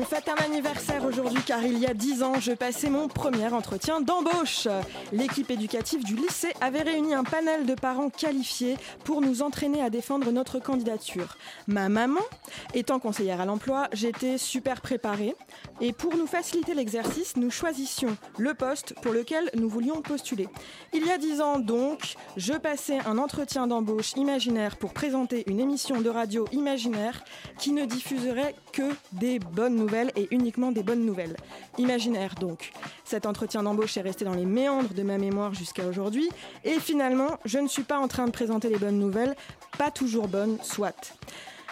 On fête un anniversaire aujourd'hui car il y a 10 ans, je passais mon premier entretien d'embauche. L'équipe éducative du lycée avait réuni un panel de parents qualifiés pour nous entraîner à défendre notre candidature. Ma maman, étant conseillère à l'emploi, j'étais super préparée et pour nous faciliter l'exercice, nous choisissions le poste pour lequel nous voulions postuler. Il y a 10 ans donc, je passais un entretien d'embauche imaginaire pour présenter une émission de radio imaginaire qui ne diffuserait que des bonnes nouvelles et uniquement des bonnes nouvelles. Imaginaire donc. Cet entretien d'embauche est resté dans les méandres de ma mémoire jusqu'à aujourd'hui et finalement, je ne suis pas en train de présenter les bonnes nouvelles, pas toujours bonnes, soit.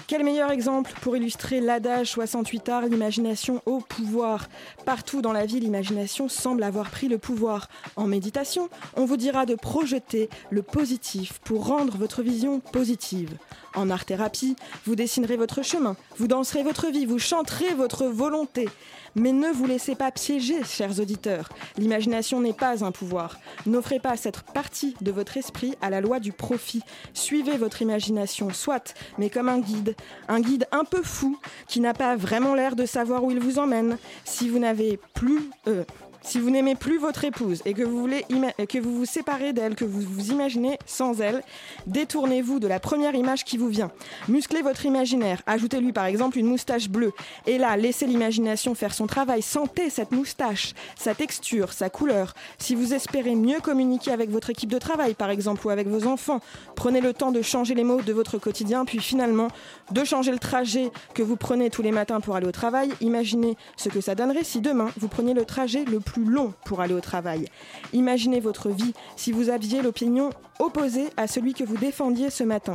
Quel meilleur exemple pour illustrer l'adage 68 arts, l'imagination au pouvoir? Partout dans la vie, l'imagination semble avoir pris le pouvoir. En méditation, on vous dira de projeter le positif pour rendre votre vision positive. En art-thérapie, vous dessinerez votre chemin, vous danserez votre vie, vous chanterez votre volonté. Mais ne vous laissez pas piéger, chers auditeurs. L'imagination n'est pas un pouvoir. N'offrez pas cette partie de votre esprit à la loi du profit. Suivez votre imagination, soit, mais comme un guide. Un guide un peu fou, qui n'a pas vraiment l'air de savoir où il vous emmène. Si vous n'avez plus... euh, si vous n'aimez plus votre épouse et que vous voulez que vous vous séparez d'elle, que vous vous imaginez sans elle, détournez-vous de la première image qui vous vient. Musclez votre imaginaire, ajoutez-lui par exemple une moustache bleue. Et là, laissez l'imagination faire son travail. Sentez cette moustache, sa texture, sa couleur. Si vous espérez mieux communiquer avec votre équipe de travail par exemple ou avec vos enfants, prenez le temps de changer les mots de votre quotidien, puis finalement de changer le trajet que vous prenez tous les matins pour aller au travail. Imaginez ce que ça donnerait si demain vous preniez le trajet le plus long pour aller au travail. Imaginez votre vie si vous aviez l'opinion opposée à celui que vous défendiez ce matin.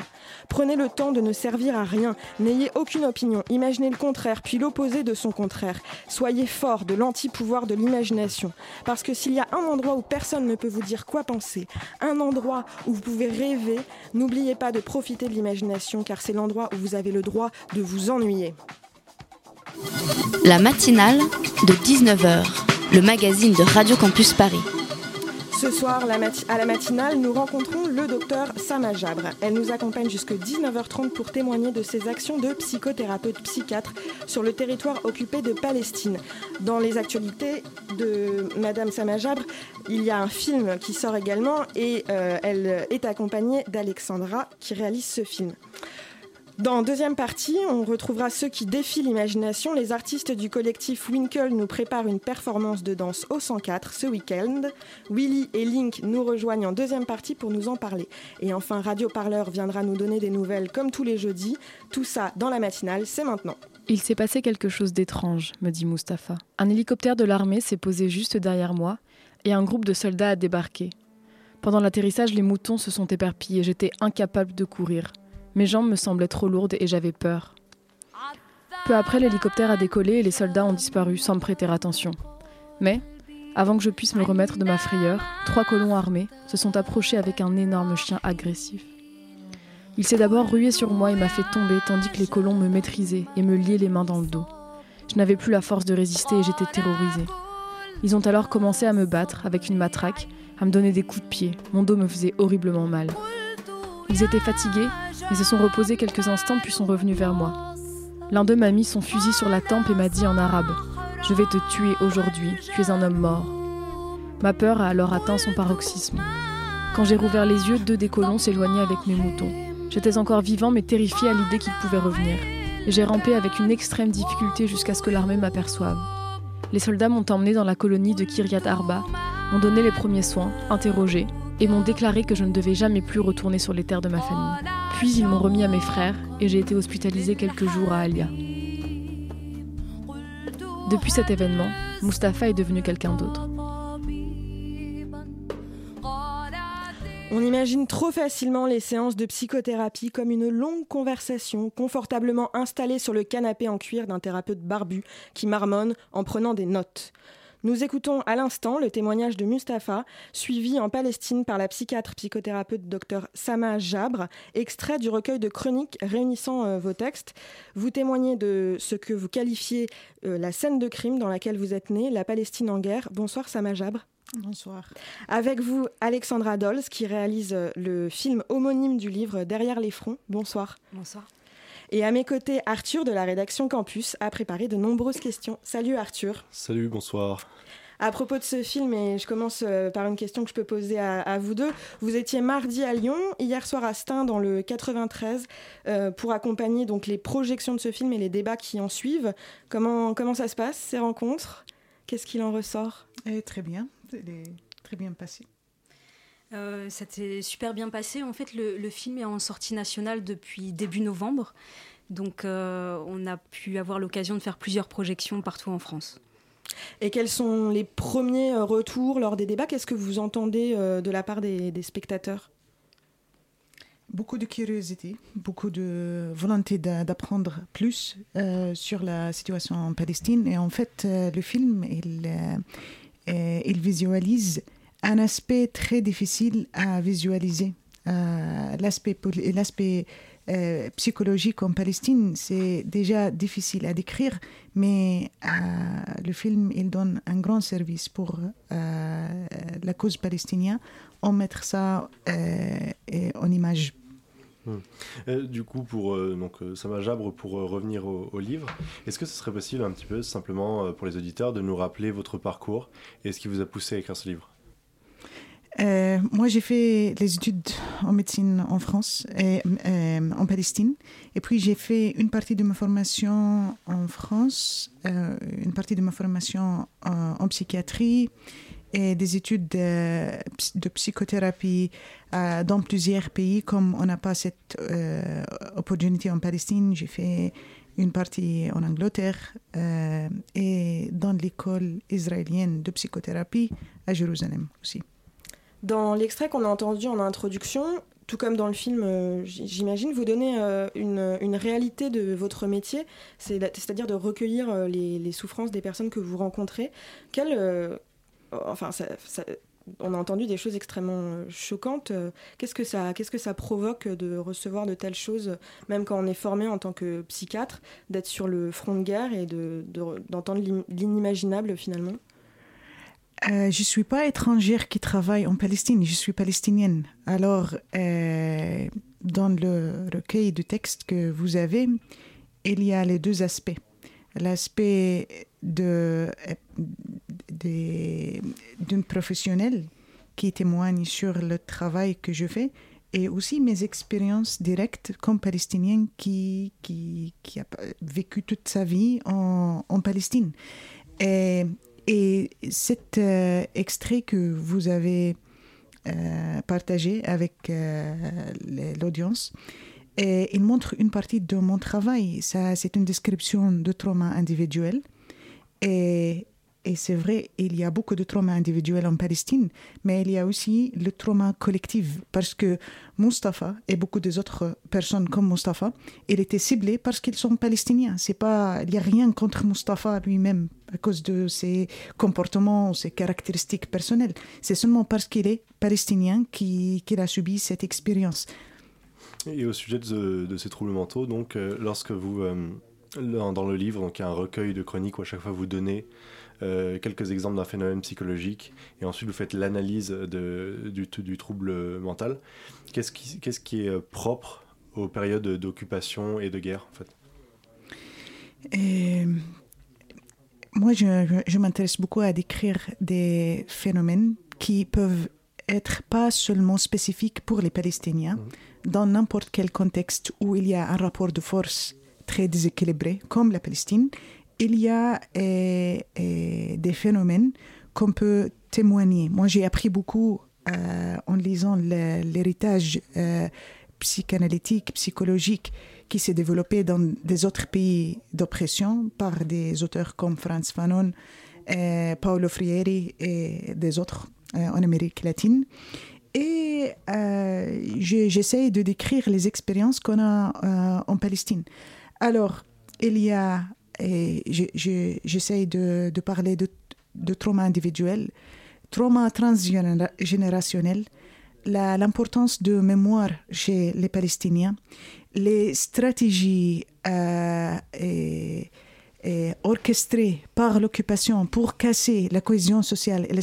Prenez le temps de ne servir à rien, n'ayez aucune opinion, imaginez le contraire, puis l'opposé de son contraire. Soyez fort de l'anti-pouvoir de l'imagination. Parce que s'il y a un endroit où personne ne peut vous dire quoi penser, un endroit où vous pouvez rêver, n'oubliez pas de profiter de l'imagination car c'est l'endroit où vous avez le droit de vous ennuyer. La matinale de 19h, le magazine de Radio Campus Paris. Ce soir, à la matinale, nous rencontrons le docteur Sama Jabre. Elle nous accompagne jusqu'à 19h30 pour témoigner de ses actions de psychothérapeute psychiatre sur le territoire occupé de Palestine. Dans les actualités de Madame Sama Jabre, il y a un film qui sort également et euh, elle est accompagnée d'Alexandra qui réalise ce film. Dans deuxième partie, on retrouvera ceux qui défient l'imagination. Les artistes du collectif Winkle nous préparent une performance de danse au 104 ce week-end. Willy et Link nous rejoignent en deuxième partie pour nous en parler. Et enfin, Radio Parleur viendra nous donner des nouvelles comme tous les jeudis. Tout ça dans la matinale, c'est maintenant. Il s'est passé quelque chose d'étrange, me dit Mustapha. Un hélicoptère de l'armée s'est posé juste derrière moi et un groupe de soldats a débarqué. Pendant l'atterrissage, les moutons se sont éparpillés. J'étais incapable de courir. Mes jambes me semblaient trop lourdes et j'avais peur. Peu après, l'hélicoptère a décollé et les soldats ont disparu sans me prêter attention. Mais, avant que je puisse me remettre de ma frayeur, trois colons armés se sont approchés avec un énorme chien agressif. Il s'est d'abord rué sur moi et m'a fait tomber tandis que les colons me maîtrisaient et me liaient les mains dans le dos. Je n'avais plus la force de résister et j'étais terrorisée. Ils ont alors commencé à me battre avec une matraque, à me donner des coups de pied. Mon dos me faisait horriblement mal. Ils étaient fatigués, mais se sont reposés quelques instants puis sont revenus vers moi. L'un d'eux m'a mis son fusil sur la tempe et m'a dit en arabe Je vais te tuer aujourd'hui, tu es un homme mort. Ma peur a alors atteint son paroxysme. Quand j'ai rouvert les yeux, deux des colons s'éloignaient avec mes moutons. J'étais encore vivant mais terrifié à l'idée qu'ils pouvaient revenir. Et j'ai rampé avec une extrême difficulté jusqu'à ce que l'armée m'aperçoive. Les soldats m'ont emmené dans la colonie de Kiryat Arba, m'ont donné les premiers soins, interrogé, et m'ont déclaré que je ne devais jamais plus retourner sur les terres de ma famille. Puis ils m'ont remis à mes frères et j'ai été hospitalisé quelques jours à Alia. Depuis cet événement, Mustapha est devenu quelqu'un d'autre. On imagine trop facilement les séances de psychothérapie comme une longue conversation confortablement installée sur le canapé en cuir d'un thérapeute barbu qui marmonne en prenant des notes. Nous écoutons à l'instant le témoignage de Mustapha, suivi en Palestine par la psychiatre psychothérapeute Dr Sama Jabre, extrait du recueil de chroniques réunissant euh, vos textes. Vous témoignez de ce que vous qualifiez euh, la scène de crime dans laquelle vous êtes né, la Palestine en guerre. Bonsoir Sama Jabre. Bonsoir. Avec vous, Alexandra Dolz, qui réalise euh, le film homonyme du livre Derrière les fronts. Bonsoir. Bonsoir. Et à mes côtés, Arthur de la rédaction Campus a préparé de nombreuses questions. Salut Arthur. Salut, bonsoir. À propos de ce film, et je commence euh, par une question que je peux poser à, vous deux. Vous étiez mardi à Lyon, hier soir à Stein dans le 93 euh, pour accompagner donc les projections de ce film et les débats qui en suivent. Comment, comment ça se passe, ces rencontres? Qu'est-ce qu'il en ressort? Eh, Très bien très bien passé. Euh, ça s'est super bien passé. En fait, le, film est en sortie nationale depuis début novembre. Donc, euh, on a pu avoir l'occasion de faire plusieurs projections partout en France. Et quels sont les premiers euh, retours lors des débats? Qu'est-ce que vous entendez de la part des, spectateurs? Beaucoup de curiosité, beaucoup de volonté d'apprendre plus sur la situation en Palestine. Et en fait, le film, il, euh, il visualise un aspect très difficile à visualiser. Euh, l'aspect euh, psychologique en Palestine, c'est déjà difficile à décrire, mais le film, il donne un grand service pour la cause palestinienne en mettre ça en image. Euh, du coup, pour euh, donc euh, ça m'a Jabre pour revenir au, livre, est-ce que ce serait possible un petit peu simplement pour les auditeurs de nous rappeler votre parcours et ce qui vous a poussé à écrire ce livre? Moi, j'ai fait les études en médecine en France et en Palestine. Et puis, j'ai fait une partie de ma formation en France, une partie de ma formation en psychiatrie et des études de, de psychothérapie euh, dans plusieurs pays. Comme on n'a pas cette euh, opportunité en Palestine, j'ai fait une partie en Angleterre euh, et dans l'école israélienne de psychothérapie à Jérusalem aussi. Dans l'extrait qu'on a entendu en introduction, tout comme dans le film, j'imagine, vous donnez une, une, réalité de votre métier, c'est-à-dire de recueillir les, les, souffrances des personnes que vous rencontrez. Quelle, enfin, on a entendu des choses extrêmement euh, choquantes. Euh, qu'est-ce que ça, qu'est-ce que ça provoque de recevoir de telles choses, même quand on est formé en tant que psychiatre, d'être sur le front de guerre et de, d'entendre l'inimaginable finalement? Euh, je ne suis pas étrangère qui travaille en Palestine, je suis palestinienne. Alors, dans le recueil de textes que vous avez, il y a les deux aspects. L'aspect de, d'une professionnelle qui témoigne sur le travail que je fais et aussi mes expériences directes comme palestinienne qui, qui, qui a vécu toute sa vie en, en Palestine. Et, et cet euh, extrait que vous avez euh, partagé avec euh, l'audience, il montre une partie de mon travail. C'est une description de trauma individuel. Et c'est vrai, il y a beaucoup de traumas individuels en Palestine, mais il y a aussi le trauma collectif, parce que Mustafa et beaucoup des autres personnes comme Mustafa, il était ciblé parce qu'ils sont palestiniens. C'est pas, il n'y a rien contre Mustafa lui-même à cause de ses comportements, ses caractéristiques personnelles. C'est seulement parce qu'il est palestinien qu'il a subi cette expérience. Et au sujet de, ces troubles mentaux, donc, euh, lorsque vous, euh, dans le livre, donc, il y a un recueil de chroniques où à chaque fois vous donnez euh, quelques exemples d'un phénomène psychologique, et ensuite vous faites l'analyse du, du, trouble mental. Qu'est-ce qui, est euh, propre aux périodes d'occupation et de guerre, en fait? Moi, je, je m'intéresse beaucoup à décrire des phénomènes qui peuvent être pas seulement spécifiques pour les Palestiniens, mmh. dans n'importe quel contexte où il y a un rapport de force très déséquilibré, comme la Palestine, il y a euh, euh, des phénomènes qu'on peut témoigner. Moi, j'ai appris beaucoup euh, en lisant l'héritage psychanalytique, psychologique qui s'est développé dans des autres pays d'oppression par des auteurs comme Franz Fanon, Paolo Freire et des autres en Amérique latine. et j'essaye de décrire les expériences qu'on a en Palestine. Alors, il y a, j'essaye de, parler de, de, trauma individuel, trauma transgénérationnel, l'importance de mémoire chez les Palestiniens, les stratégies euh, et, orchestrées par l'occupation pour casser la cohésion sociale et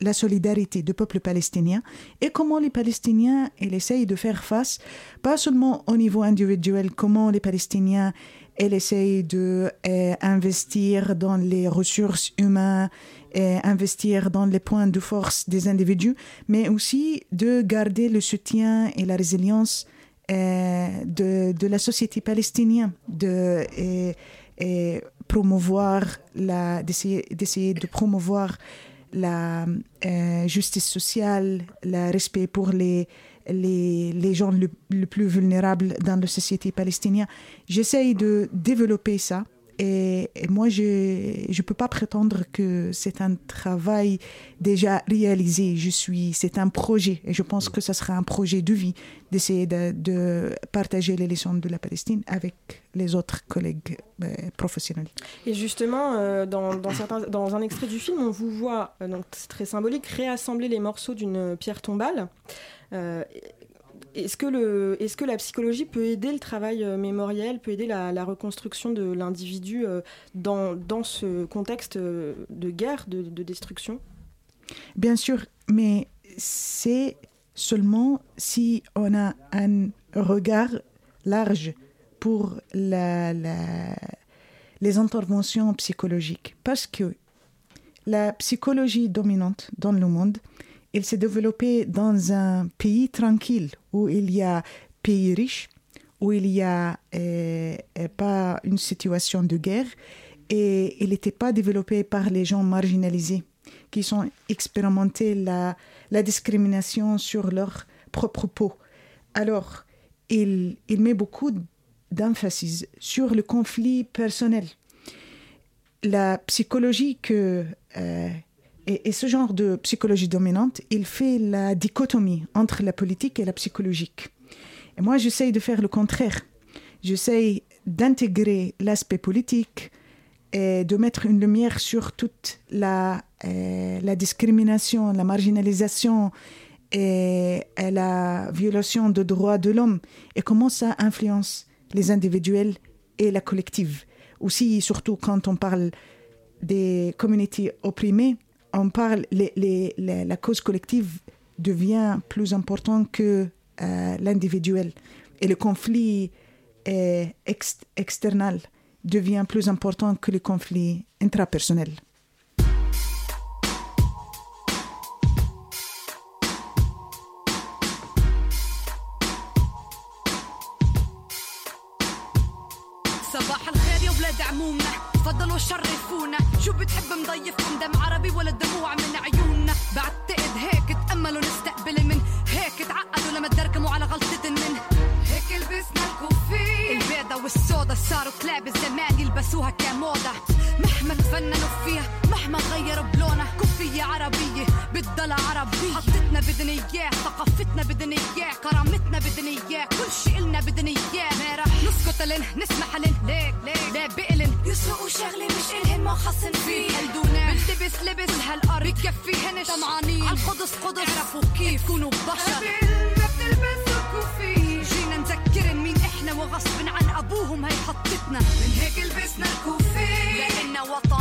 la solidarité du peuple palestinien et comment les Palestiniens essayent de faire face, pas seulement au niveau individuel, comment les Palestiniens ils essayent de euh, investir dans les ressources humaines et investir dans les points de force des individus, mais aussi de garder le soutien et la résilience euh, de, la société palestinienne, de et, et promouvoir d'essayer, de promouvoir la justice sociale, le respect pour les, les, gens les plus vulnérables dans la société palestinienne. J'essaye de développer ça et, moi, je ne peux pas prétendre que c'est un travail déjà réalisé. Je suis, c'est un projet. Et je pense que ce sera un projet de vie d'essayer de, partager les leçons de la Palestine avec les autres collègues euh, professionnels. Et justement, euh, dans, dans un extrait du film, on vous voit, euh, donc c'est très symbolique, réassembler les morceaux d'une pierre tombale. Est-ce que, le, est que la psychologie peut aider le travail euh, mémoriel, peut aider la, reconstruction de l'individu euh, dans, dans, ce contexte euh, de guerre, de, destruction? Bien sûr, mais c'est seulement si on a un regard large pour la, les interventions psychologiques. Parce que la psychologie dominante dans le monde, il s'est développé dans un pays tranquille où il y a pays riches, où il n'y a euh, euh, pas une situation de guerre et il n'était pas développé par les gens marginalisés qui sont expérimentés la, discrimination sur leur propre peau. Alors, il, met beaucoup d'emphasis sur le conflit personnel. La psychologie que euh, et, ce genre de psychologie dominante, il fait la dichotomie entre la politique et la psychologique. Et moi, j'essaye de faire le contraire. J'essaye d'intégrer l'aspect politique et de mettre une lumière sur toute la, euh, discrimination, la marginalisation et, et, la violation des droits de l'homme et comment ça influence les individuels et la collective. Aussi, surtout quand on parle des communautés opprimées, on parle, les, la cause collective devient plus important que euh, l'individuel. Et le conflit external devient plus important que le conflit intrapersonnel. تفضلوا شرفونا شو بتحب مضيفكم دم والسودا صاروا كلاب الزمان يلبسوها كموضة. مهما تفننوا فيها مهما غيروا بلونها كوفية عربية بتضل عربية. حطتنا بدنا إياه ثقافتنا بدنا إياه كرامتنا بدنا إياه كل شي إلنا بدنا إياه. ما رح نسكت لن نسمح لن. ليك ليك لا بقلن يسرقوا شغلة مش إلهن ما خصن فيه. قلدونا بلتبس لبس هالأرض بكفيهن طمعانين. عالقدس قدس. عرفوا كيف. تكونوا بشر. ما بتلبسوا كوفي جينا نذكرن مين إحنا وغصب عن أبوهم هي حطتنا من هيك لبسنا الكوفي لاننا وطنية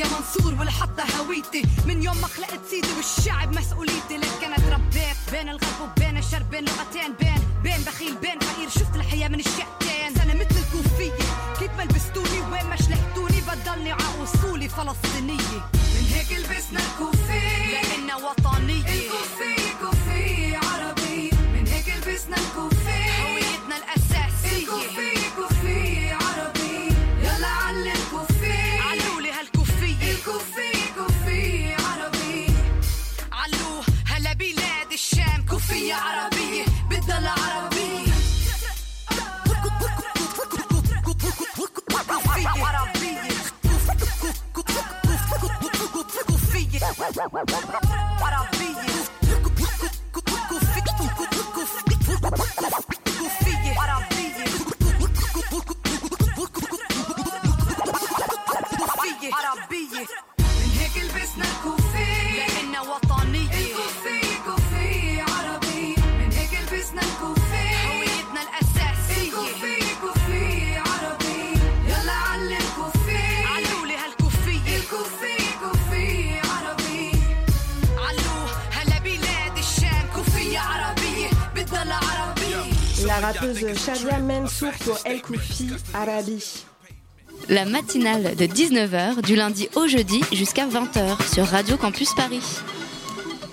شادية منصور والحطة هويتي. من يوم ما خلقت سيدي والشعب مسؤوليتي. لك أنا تربيت بين الغرب وبين الشرق بين لغتين. Rappeuse Shadia Mansour pour El Koufi Arabi. La matinale de 19h du lundi au jeudi jusqu'à 20h sur Radio Campus Paris.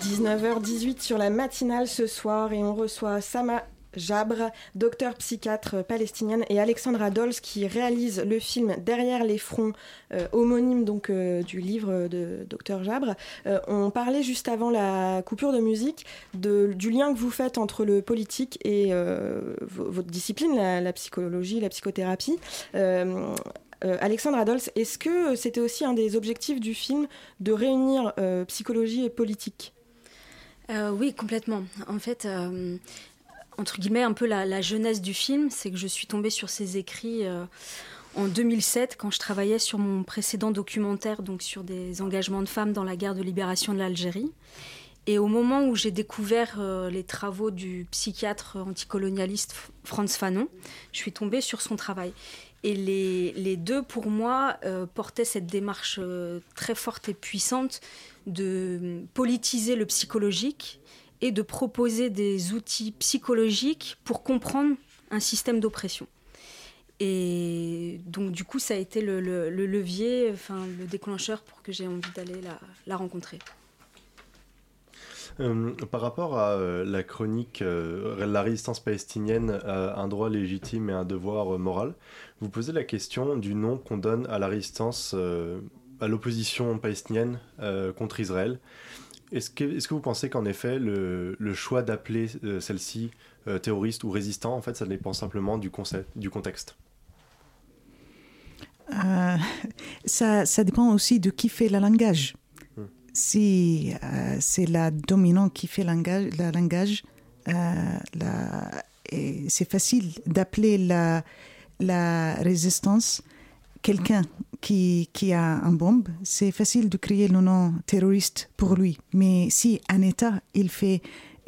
19h18 sur la matinale ce soir et on reçoit Sama Jabre, docteur psychiatre palestinienne, et Alexandra Dols qui réalise le film Derrière les fronts, euh, homonyme donc euh, du livre de docteur Jabre. Euh, on parlait juste avant la coupure de musique du lien que vous faites entre le politique et euh, vo- votre discipline, la, psychologie, la psychothérapie. Euh, euh, Alexandra Dols, est-ce que c'était aussi un des objectifs du film de réunir euh, psychologie et politique? Euh, oui, complètement. En fait, euh, entre guillemets, un peu la, la jeunesse du film, c'est que je suis tombée sur ses écrits euh, en 2007 quand je travaillais sur mon précédent documentaire, donc sur des engagements de femmes dans la guerre de libération de l'Algérie. Et au moment où j'ai découvert euh, les travaux du psychiatre anticolonialiste Franz Fanon, je suis tombée sur son travail. Et les, deux, pour moi, euh, portaient cette démarche très forte et puissante de politiser le psychologique et de proposer des outils psychologiques pour comprendre un système d'oppression. Et donc, du coup, ça a été le, le- le levier, enfin, le déclencheur pour que j'ai envie d'aller la, rencontrer. Euh, par rapport à euh, la chronique euh, La résistance palestinienne un droit légitime et un devoir moral, vous posez la question du nom qu'on donne à la résistance, à l'opposition palestinienne contre Israël. Est-ce que, est-ce que vous pensez qu'en effet le, le choix d'appeler euh, celle-ci euh, terroriste ou résistant, en fait, ça dépend simplement du, concept, du contexte? Euh, ça, ça dépend aussi de qui fait le langage. Si euh, c'est la dominante qui fait langage, le langage, la- et c'est facile d'appeler la, la résistance quelqu'un qui, qui a un bombe. C'est facile de créer le nom terroriste pour lui. Mais si un État, il fait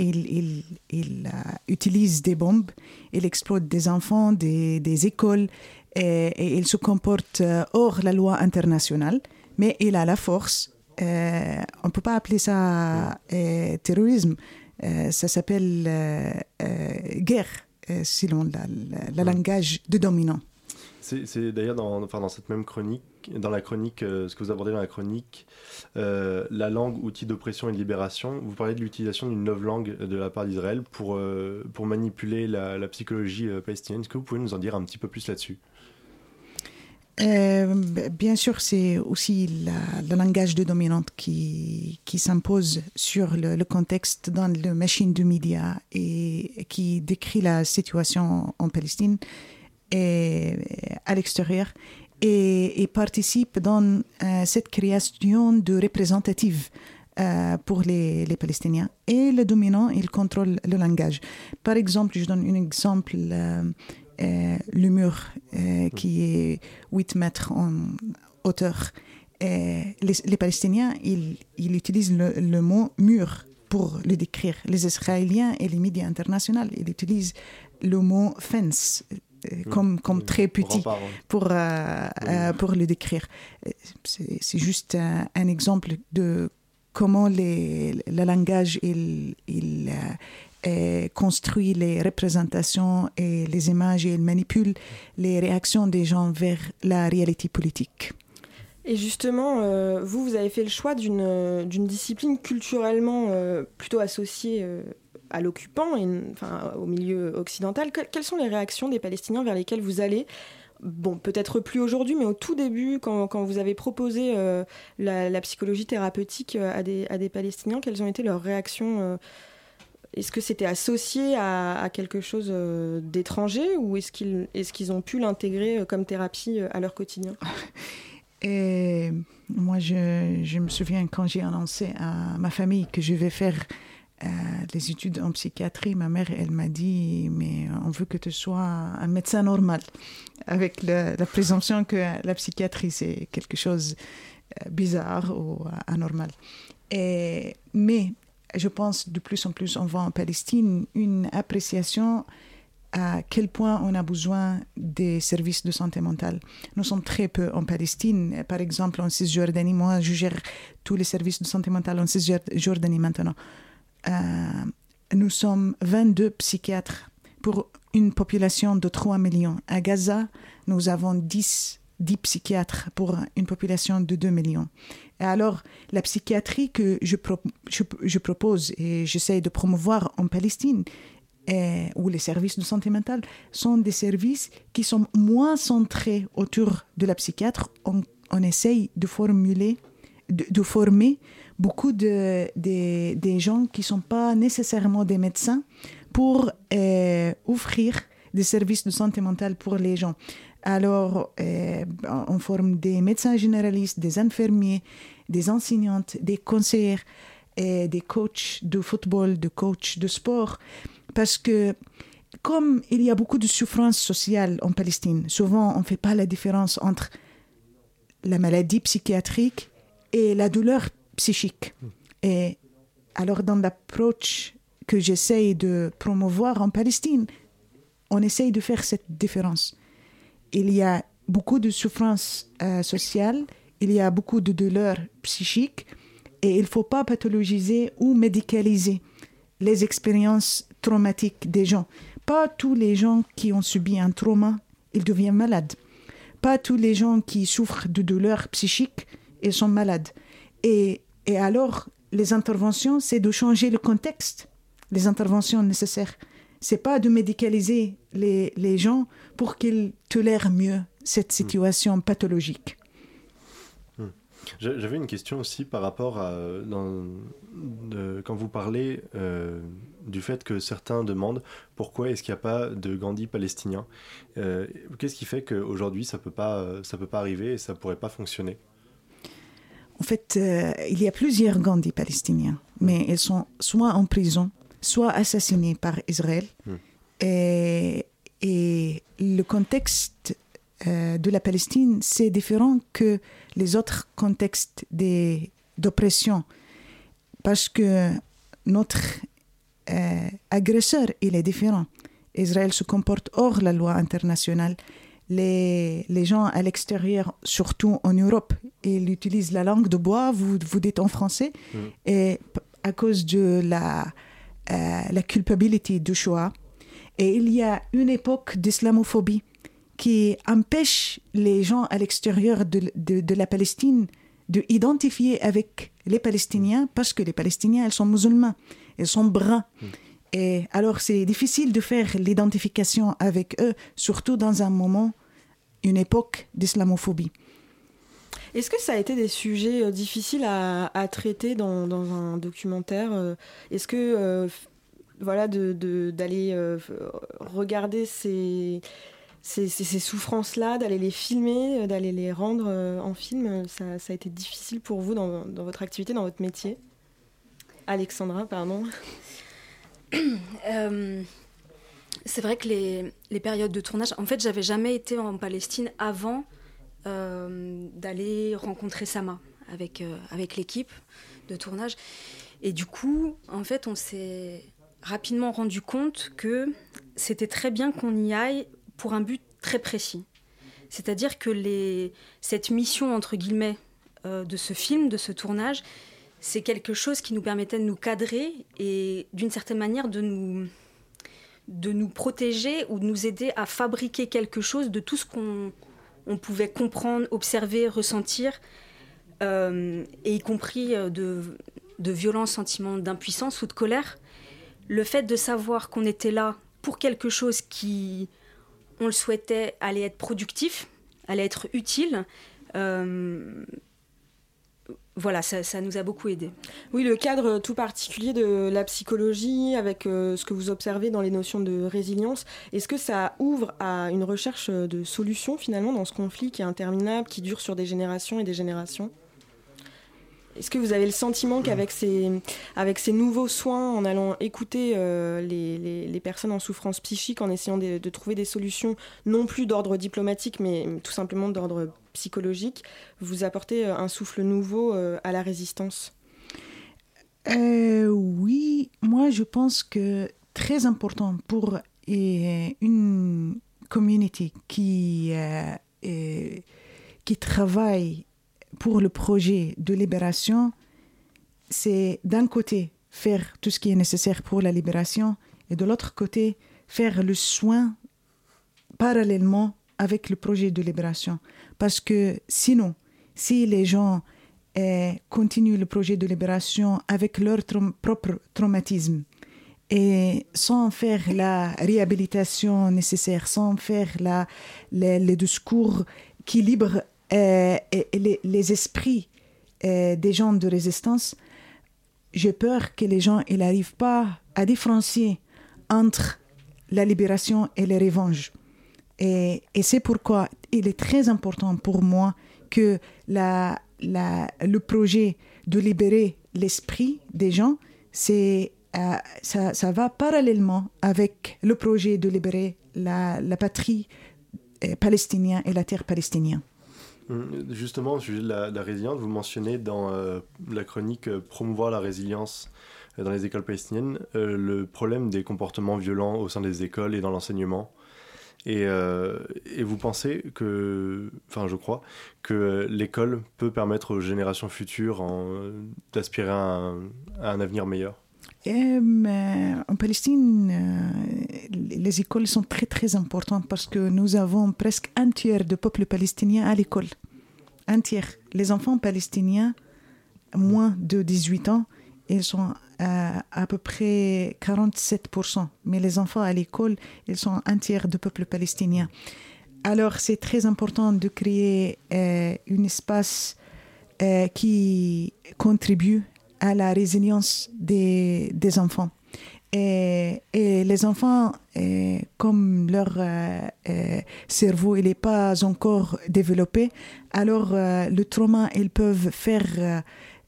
il, il, il, euh, utilise des bombes, il exploite des enfants, des, des écoles, et, et il se comporte euh, hors la loi internationale, mais il a la force. Euh, on ne peut pas appeler ça euh, terrorisme. Euh, ça s'appelle guerre, selon la- la- le langage de dominant. C'est d'ailleurs dans, cette même chronique, dans la chronique, euh, ce que vous abordez dans la chronique, euh, la langue, outil d'oppression et de libération, vous parlez de l'utilisation d'une nouvelle langue de la part d'Israël pour, euh, pour manipuler la, psychologie euh, palestinienne. Est-ce que vous pouvez nous en dire un petit peu plus là-dessus? Euh, bien sûr, c'est aussi le langage de dominante qui, qui s'impose sur le, le contexte dans le machine de médias et qui décrit la situation en Palestine et à l'extérieur et, et participe dans euh, cette création de représentative euh, pour les, les Palestiniens. Et le dominant, il contrôle le langage. Par exemple, je donne un exemple. euh, le mur qui est 8 mètres en hauteur. Les, les Palestiniens, ils, utilisent le mot mur pour le décrire. Les Israéliens et les médias internationaux, ils utilisent le mot fence comme, comme très petit pour, pour le décrire. C'est juste un, exemple de comment les, le langage il, il construit les représentations et les images et il manipule les réactions des gens vers la réalité politique. Et justement, euh, vous, vous avez fait le choix d'une discipline culturellement euh, plutôt associée euh, à l'occupant, enfin au milieu occidental. quelles sont les réactions des Palestiniens vers lesquelles vous allez? Bon, peut-être plus aujourd'hui, mais au tout début, quand, quand vous avez proposé la, la, psychologie thérapeutique à des, à des, Palestiniens, quelles ont été leurs réactions est-ce que c'était associé à, quelque chose d'étranger ou est-ce qu'ils est qu'ils ont pu l'intégrer comme thérapie à leur quotidien? Et moi, je, je, me souviens quand j'ai annoncé à ma famille que je vais faire euh, les études en psychiatrie, ma mère, elle m'a dit, mais on veut que tu sois un médecin normal, avec la présomption que la psychiatrie, c'est quelque chose euh, bizarre ou anormal. Et, mais je pense de plus en plus, on voit en Palestine une appréciation à quel point on a besoin des services de santé mentale. Nous sommes très peu en Palestine. Par exemple, en Cisjordanie, moi, je gère tous les services de santé mentale en Cisjordanie maintenant. Euh, nous sommes 22 psychiatres pour une population de 3 millions. À Gaza, nous avons 10, 10 psychiatres pour une population de 2 millions. Et alors, la psychiatrie que je, je, propose et j'essaie de promouvoir en Palestine, ou les services de santé mentale sont des services qui sont moins centrés autour de la psychiatre. On, on essaye de formuler, de former beaucoup de, de, des gens qui ne sont pas nécessairement des médecins pour euh, offrir des services de santé mentale pour les gens. Alors, euh, on forme des médecins généralistes, des infirmiers, des enseignantes, des conseillers, et des coachs de football, de coachs de sport parce que comme il y a beaucoup de souffrance sociale en Palestine, souvent on ne fait pas la différence entre la maladie psychiatrique et la douleur psychique. Et alors dans l'approche que j'essaye de promouvoir en Palestine, on essaye de faire cette différence. Il y a beaucoup de souffrance euh, sociale, il y a beaucoup de douleurs psychiques, et il ne faut pas pathologiser ou médicaliser les expériences traumatiques des gens. Pas tous les gens qui ont subi un trauma, ils deviennent malades. Pas tous les gens qui souffrent de douleurs psychiques, ils sont malades. Et, et alors, les interventions, c'est de changer le contexte. Les interventions nécessaires. C'est pas de médicaliser les, les gens pour qu'ils tolèrent mieux cette situation pathologique. J'avais une question aussi par rapport à dans, quand vous parlez euh, du fait que certains demandent pourquoi est-ce qu'il n'y a pas de Gandhi palestinien. Euh, qu'est-ce qui fait qu'aujourd'hui ça peut pas ça peut pas arriver et ça pourrait pas fonctionner? En fait, euh, il y a plusieurs Gandhi palestiniens, mais ils sont soit en prison, soit assassinés par Israël. Hmm. Et, et le contexte euh, de la Palestine, c'est différent que les autres contextes d'oppression, parce que notre euh, agresseur, il est différent. Israël se comporte hors la loi internationale. Les, les gens à l'extérieur, surtout en Europe, ils utilisent la langue de bois, vous, vous dites en français, mm. et à cause de la, euh, la culpabilité du choix. Et il y a une époque d'islamophobie qui empêche les gens à l'extérieur de, de, la Palestine de identifier avec les Palestiniens parce que les Palestiniens, ils sont musulmans, ils sont bruns. Hmm. Et alors, c'est difficile de faire l'identification avec eux, surtout dans un moment, une époque d'islamophobie. Est-ce que ça a été des sujets euh, difficiles à, à traiter dans, dans, un documentaire euh, Est-ce que, euh, voilà, d'aller de, d'aller regarder ces ces, souffrances-là, d'aller les filmer, d'aller les rendre en film, ça, a été difficile pour vous dans, votre activité, dans votre métier? Alexandra, pardon. c'est vrai que les, périodes de tournage, en fait, j'avais jamais été en Palestine avant d'aller rencontrer Sama avec, avec l'équipe de tournage. Et du coup, en fait, on s'est rapidement rendu compte que c'était très bien qu'on y aille pour un but très précis. C'est-à-dire que les, cette mission, entre guillemets, euh, de ce film, de ce tournage, c'est quelque chose qui nous permettait de nous cadrer et d'une certaine manière de nous, de nous protéger ou de nous aider à fabriquer quelque chose de tout ce qu'on on pouvait comprendre, observer, ressentir, euh, et y compris euh, de, de violents sentiments d'impuissance ou de colère. Le fait de savoir qu'on était là pour quelque chose qui, on le souhaitait, allait être productif, allait être utile, euh, voilà, ça, nous a beaucoup aidé. Oui, le cadre tout particulier de la psychologie, avec euh, ce que vous observez dans les notions de résilience, est-ce que ça ouvre à une recherche de solutions finalement dans ce conflit qui est interminable, qui dure sur des générations et des générations? Est-ce que vous avez le sentiment qu'avec ces, nouveaux soins, en allant écouter euh, les, personnes en souffrance psychique, en essayant de, trouver des solutions non plus d'ordre diplomatique, mais tout simplement d'ordre psychologique, vous apportez euh, un souffle nouveau euh, à la résistance? Oui, moi je pense que très important pour une communauté qui, qui travaille pour le projet de libération, c'est d'un côté faire tout ce qui est nécessaire pour la libération et de l'autre côté faire le soin parallèlement avec le projet de libération. Parce que sinon, si les gens eh, continuent le projet de libération avec leur propre traumatisme et sans faire la réhabilitation nécessaire, sans faire la, les discours qui librent et, les, esprits euh, des gens de résistance, j'ai peur que les gens n'arrivent pas à différencier entre la libération et les revanches. Et, c'est pourquoi il est très important pour moi que le projet de libérer l'esprit des gens, euh, ça, va parallèlement avec le projet de libérer la, patrie palestinienne et la terre palestinienne. Hum, justement, au sujet de la, résilience, vous mentionnez dans euh, la chronique euh, Promouvoir la résilience euh, dans les écoles palestiniennes le problème des comportements violents au sein des écoles et dans l'enseignement. Et, vous pensez que, enfin je crois, que l'école peut permettre aux générations futures d'aspirer à, un avenir meilleur? En Palestine, les écoles sont très très importantes parce que nous avons presque un tiers du peuple palestinien à l'école. Un tiers. Les enfants palestiniens, moins de 18 ans, ils sont à, peu près 47%. Mais les enfants à l'école, ils sont un tiers du peuple palestinien. Alors c'est très important de créer euh, un espace euh, qui contribue à la résilience des, enfants. Et, les enfants, comme leur euh, euh, cerveau n'est pas encore développé, alors euh, le trauma, ils peuvent faire,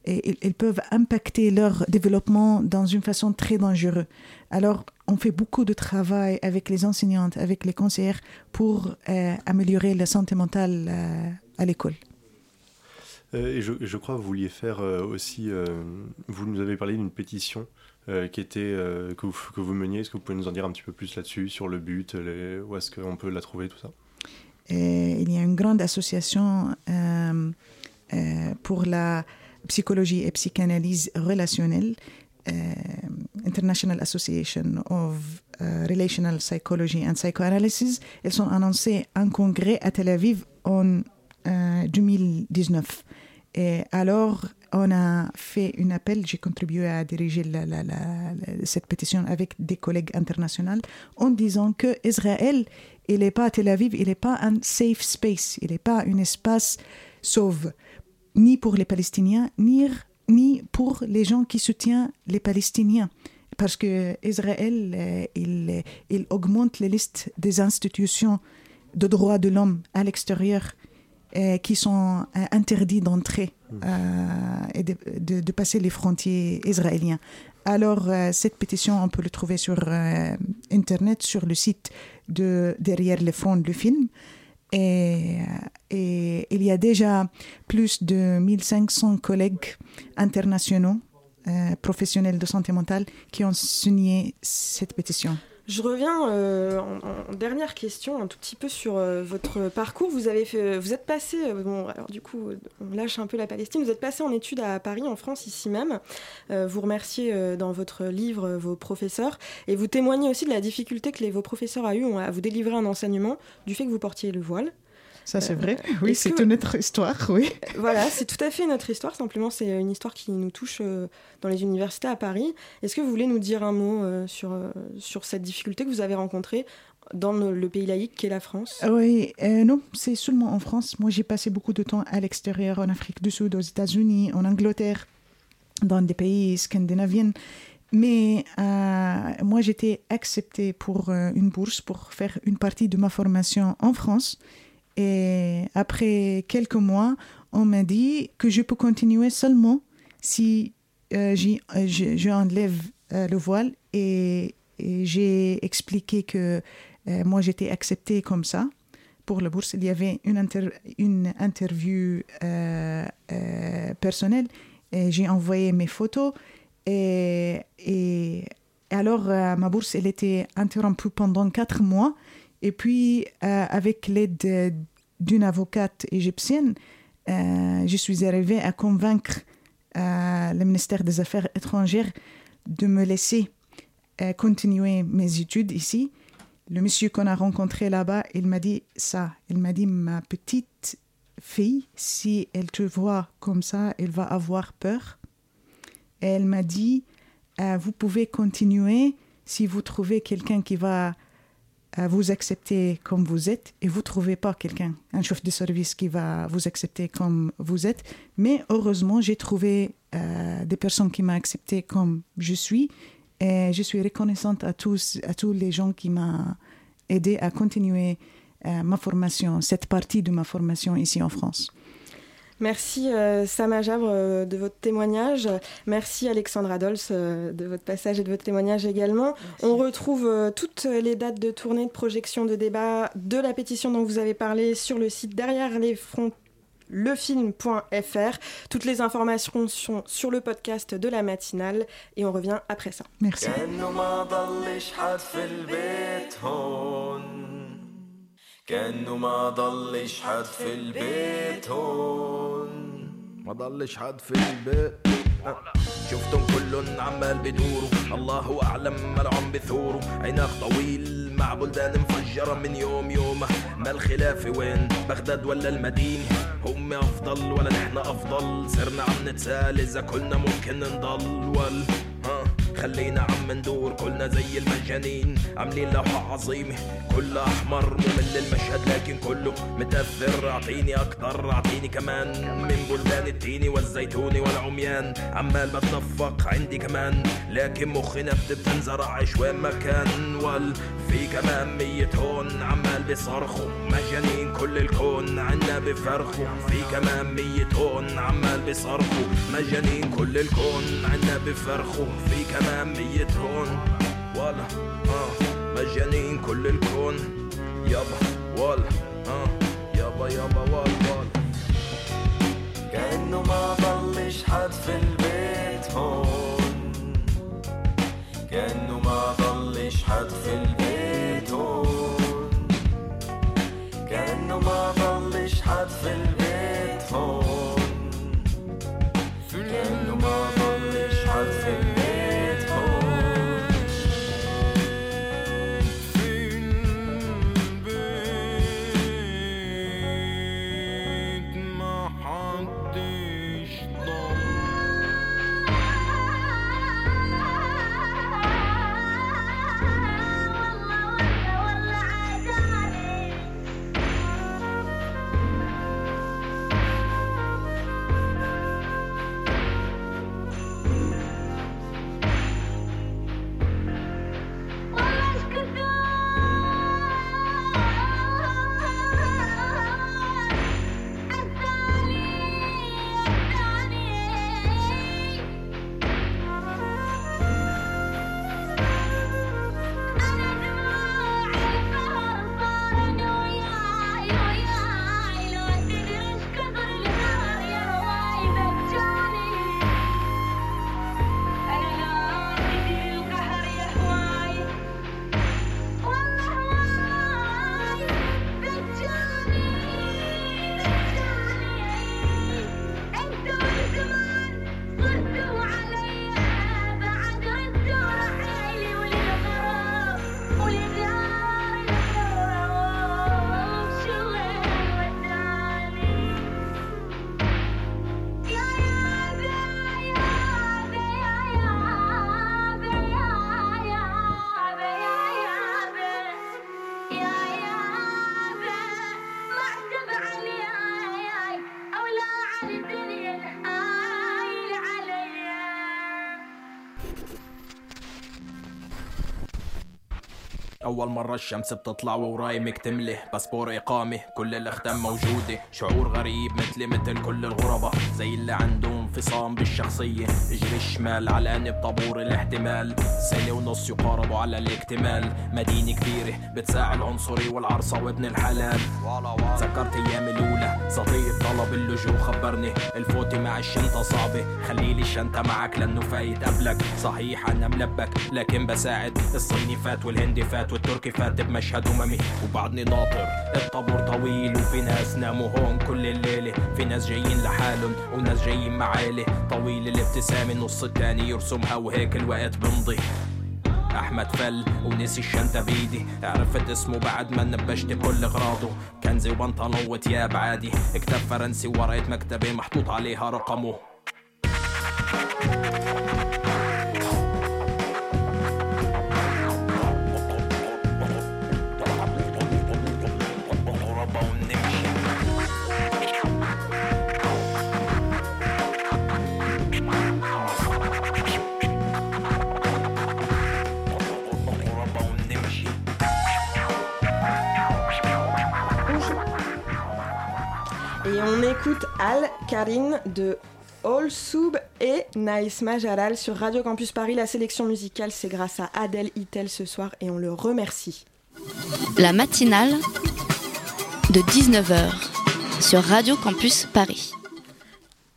ils, peuvent impacter leur développement dans une façon très dangereuse. Alors, on fait beaucoup de travail avec les enseignantes, avec les conseillères pour améliorer la santé mentale à l'école. Euh, et, je, je, crois que vous vouliez faire euh, aussi, euh, vous nous avez parlé d'une pétition qui était, que, vous, que vous meniez. Est-ce que vous pouvez nous en dire un petit peu plus là-dessus, sur le but, les, où est-ce qu'on peut la trouver, tout ça? Il y a une grande association pour la psychologie et psychanalyse relationnelle, International Association of Relational Psychology and Psychoanalysis. Elles sont annoncées en congrès à Tel Aviv en 2019. Et alors, on a fait un appel, j'ai contribué à diriger cette pétition avec des collègues internationaux en disant que Israël, il n'est pas Tel Aviv, il n'est pas un safe space, il n'est pas un espace sauve, ni pour les Palestiniens, ni, ni pour les gens qui soutiennent les Palestiniens. Parce que Israël, euh, il, il augmente les listes des institutions de droits de l'homme à l'extérieur euh, qui sont euh, interdits d'entrer hmm. euh, et de, de, passer les frontières israéliens. Alors, cette pétition, on peut le trouver sur Internet, sur le site de Derrière les fronts du film. Et, il y a déjà plus de 1500 collègues internationaux, professionnels de santé mentale, qui ont signé cette pétition. Je reviens euh, en, dernière question, un tout petit peu sur euh, votre parcours. Vous avez fait, vous êtes passé, euh, bon, alors du coup, on lâche un peu la Palestine. Vous êtes passé en études à Paris, en France, ici même. vous remerciez dans votre livre vos professeurs et vous témoignez aussi de la difficulté que vos professeurs ont eu à vous délivrer un enseignement du fait que vous portiez le voile. Ça, c'est vrai. Euh, oui, c'est une autre histoire, oui. Voilà, c'est tout à fait notre histoire. Simplement, c'est une histoire qui nous touche euh, dans les universités à Paris. Est-ce que vous voulez nous dire un mot euh, sur, sur cette difficulté que vous avez rencontrée dans le, pays laïque qu'est la France? Oui, non, c'est seulement en France. Moi, j'ai passé beaucoup de temps à l'extérieur, en Afrique du Sud, aux États-Unis, en Angleterre, dans des pays scandinaviens. Mais moi, j'étais acceptée pour une bourse pour faire une partie de ma formation en France. Et après quelques mois, on m'a dit que je peux continuer seulement si euh, euh j'enlève euh, le voile. Et, j'ai expliqué que euh, moi, j'étais acceptée comme ça pour la bourse. Il y avait une, une interview personnelle et j'ai envoyé mes photos. Et, et alors, ma bourse, elle était interrompue pendant quatre mois. Et puis, euh, avec l'aide d'une avocate égyptienne, euh, je suis arrivée à convaincre euh, le ministère des Affaires étrangères de me laisser continuer mes études ici. Le monsieur qu'on a rencontré là-bas, il m'a dit ça. Il m'a dit, ma petite fille, si elle te voit comme ça, elle va avoir peur. Et elle m'a dit, vous pouvez continuer si vous trouvez quelqu'un qui va vous accepter comme vous êtes et vous trouvez pas quelqu'un, un chef de service qui va vous accepter comme vous êtes. Mais heureusement, j'ai trouvé euh, des personnes qui m'ont accepté comme je suis et je suis reconnaissante à tous, à tous les gens qui m'ont aidé à continuer euh, ma formation, cette partie de ma formation ici en France. Merci euh, Sama Jabre euh, de votre témoignage. Merci Alexandra Dols euh, de votre passage et de votre témoignage également. On retrouve toutes les dates de tournée, de projection, de débat de la pétition dont vous avez parlé sur le site derrière les fronts lefilm.fr. Toutes les informations sont sur le podcast de la matinale et on revient après ça. Merci. كأنه ما ضلش حد في البيت هون. ما ضلش حد في البيت. شفتم كلن عمال بدوروا الله أعلم ملعون بثوروا عناق طويل مع بلدان مفجرة من يوم يومه. ما الخلاف وين؟ بغداد ولا المدينة؟ هم أفضل ولا نحن أفضل؟ صرنا عم نتسال إذا كلنا ممكن نضل. ولا خلينا عم ندور كلنا زي المجانين. عاملين لوحة عظيمة كلها أحمر ممل المشهد لكن كله متأثر. أعطيني أكتر أعطيني كمان. من بلدان التيني والزيتوني والعميان. عمال بتدفق عندي كمان لكن مخنا بتنزرع ما كان. وال في كمان مية هون عمال بيصرخوا. مجانين كل الكون عنا بفرخوا. في كمان مية هون عمال بيصرخوا. مجانين كل الكون عنا بفرخوا. في كمان هون ولا آه مجانين كل الكون. يابا ولا آه يابا يابا ولا ولا كأنه ما ضلش حد في البيت هون. كأنه ما ضلش حد في البيت هون. كأنه ما ضلش حد في البيت أول مرة الشمس بتطلع ووراي مكتملة باسبور اقامة كل الاختام موجودة شعور غريب مثلي مثل كل الغرباء زي اللي عندهم انفصام بالشخصية. اجري الشمال علقاني بطابور الاحتمال. سنة ونص يقاربوا على الاكتمال. مدينة كبيرة بتساعي العنصري والعرصة وابن الحلال. تذكرت ايامي الأولى صديق طلب اللجوء خبرني. الفوتي مع الشنطة صعبة. خليلي الشنطة معك لأنه فايت قبلك. صحيح أنا ملبك لكن بساعد. الصيني فات والهندي فات والتركي فات بمشهد أممي وبعدني ناطر. الطابور طويل وفي ناس ناموا هون كل الليلة. في ناس جايين لحالهم وناس جايين مع عيلة طويل الابتسامة النص التاني يرسمها وهيك الوقت بمضي. أحمد فل ونسي الشنطة بايدي عرفت اسمه بعد ما نبشت كل أغراضه. كنزي وبنطلون وتياب عادي كتاب فرنسي وورقه مكتبة محطوط عليها رقمه. On écoute Al Karin de All Soub et Naïsma Jalal sur Radio Campus Paris. La sélection musicale, c'est grâce à Adèle Itel ce soir et on le remercie. La matinale de 19h sur Radio Campus Paris.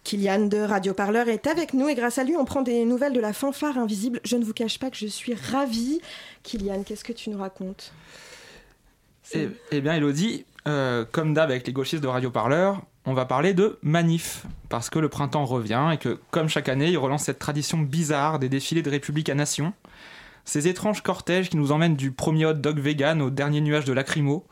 Kylian de Radio Parleur est avec nous et grâce à lui, on prend des nouvelles de la fanfare invisible. Je ne vous cache pas que je suis ravie. Kylian, qu'est-ce que tu nous racontes? Eh, eh bien, Elodie, euh, comme d'hab avec les gauchistes de Radio Parleur, on va parler de manif, parce que le printemps revient et que, comme chaque année, ils relancent cette tradition bizarre des défilés de République à Nation. Ces étranges cortèges qui nous emmènent du premier hot dog vegan au dernier nuage de lacrymo,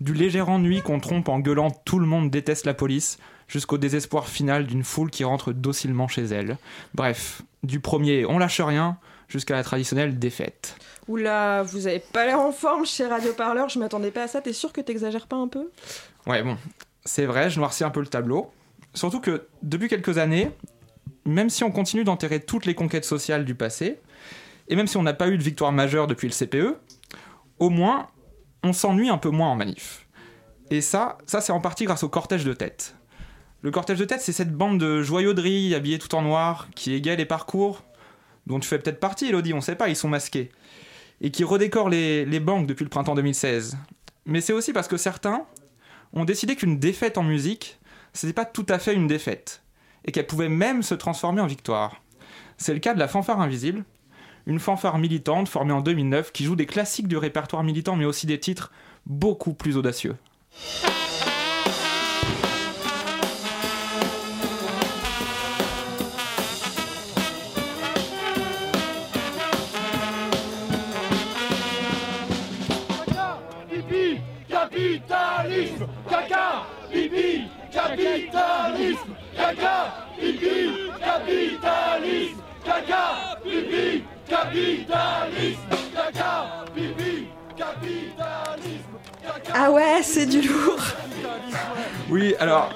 du léger ennui qu'on trompe en gueulant tout le monde déteste la police, jusqu'au désespoir final d'une foule qui rentre docilement chez elle. Bref, du premier on lâche rien jusqu'à la traditionnelle défaite. Oula, vous avez pas l'air en forme chez Radio Parleur, je m'attendais pas à ça. T'es sûr que t'exagères pas un peu? Ouais, bon, c'est vrai, je noircis un peu le tableau. Surtout que depuis quelques années, même si on continue d'enterrer toutes les conquêtes sociales du passé, et même si on n'a pas eu de victoire majeure depuis le CPE, au moins, on s'ennuie un peu moins en manif. Et ça, ça c'est en partie grâce au cortège de tête. Le cortège de tête, c'est cette bande de joyauderies habillés tout en noir qui égaye les parcours, dont tu fais peut-être partie, Elodie, on sait pas, ils sont masqués, et qui redécorent les, les banques depuis le printemps 2016. Mais c'est aussi parce que certains ont décidé qu'une défaite en musique, c'était pas tout à fait une défaite, et qu'elle pouvait même se transformer en victoire. C'est le cas de la fanfare invisible, une fanfare militante formée en 2009 qui joue des classiques du répertoire militant mais aussi des titres beaucoup plus audacieux. Capitalisme, caca, pipi, capitalisme, caca, pipi, capitalisme, caca, pipi, capitalisme, caca. Ah ouais, c'est du lourd Oui, alors,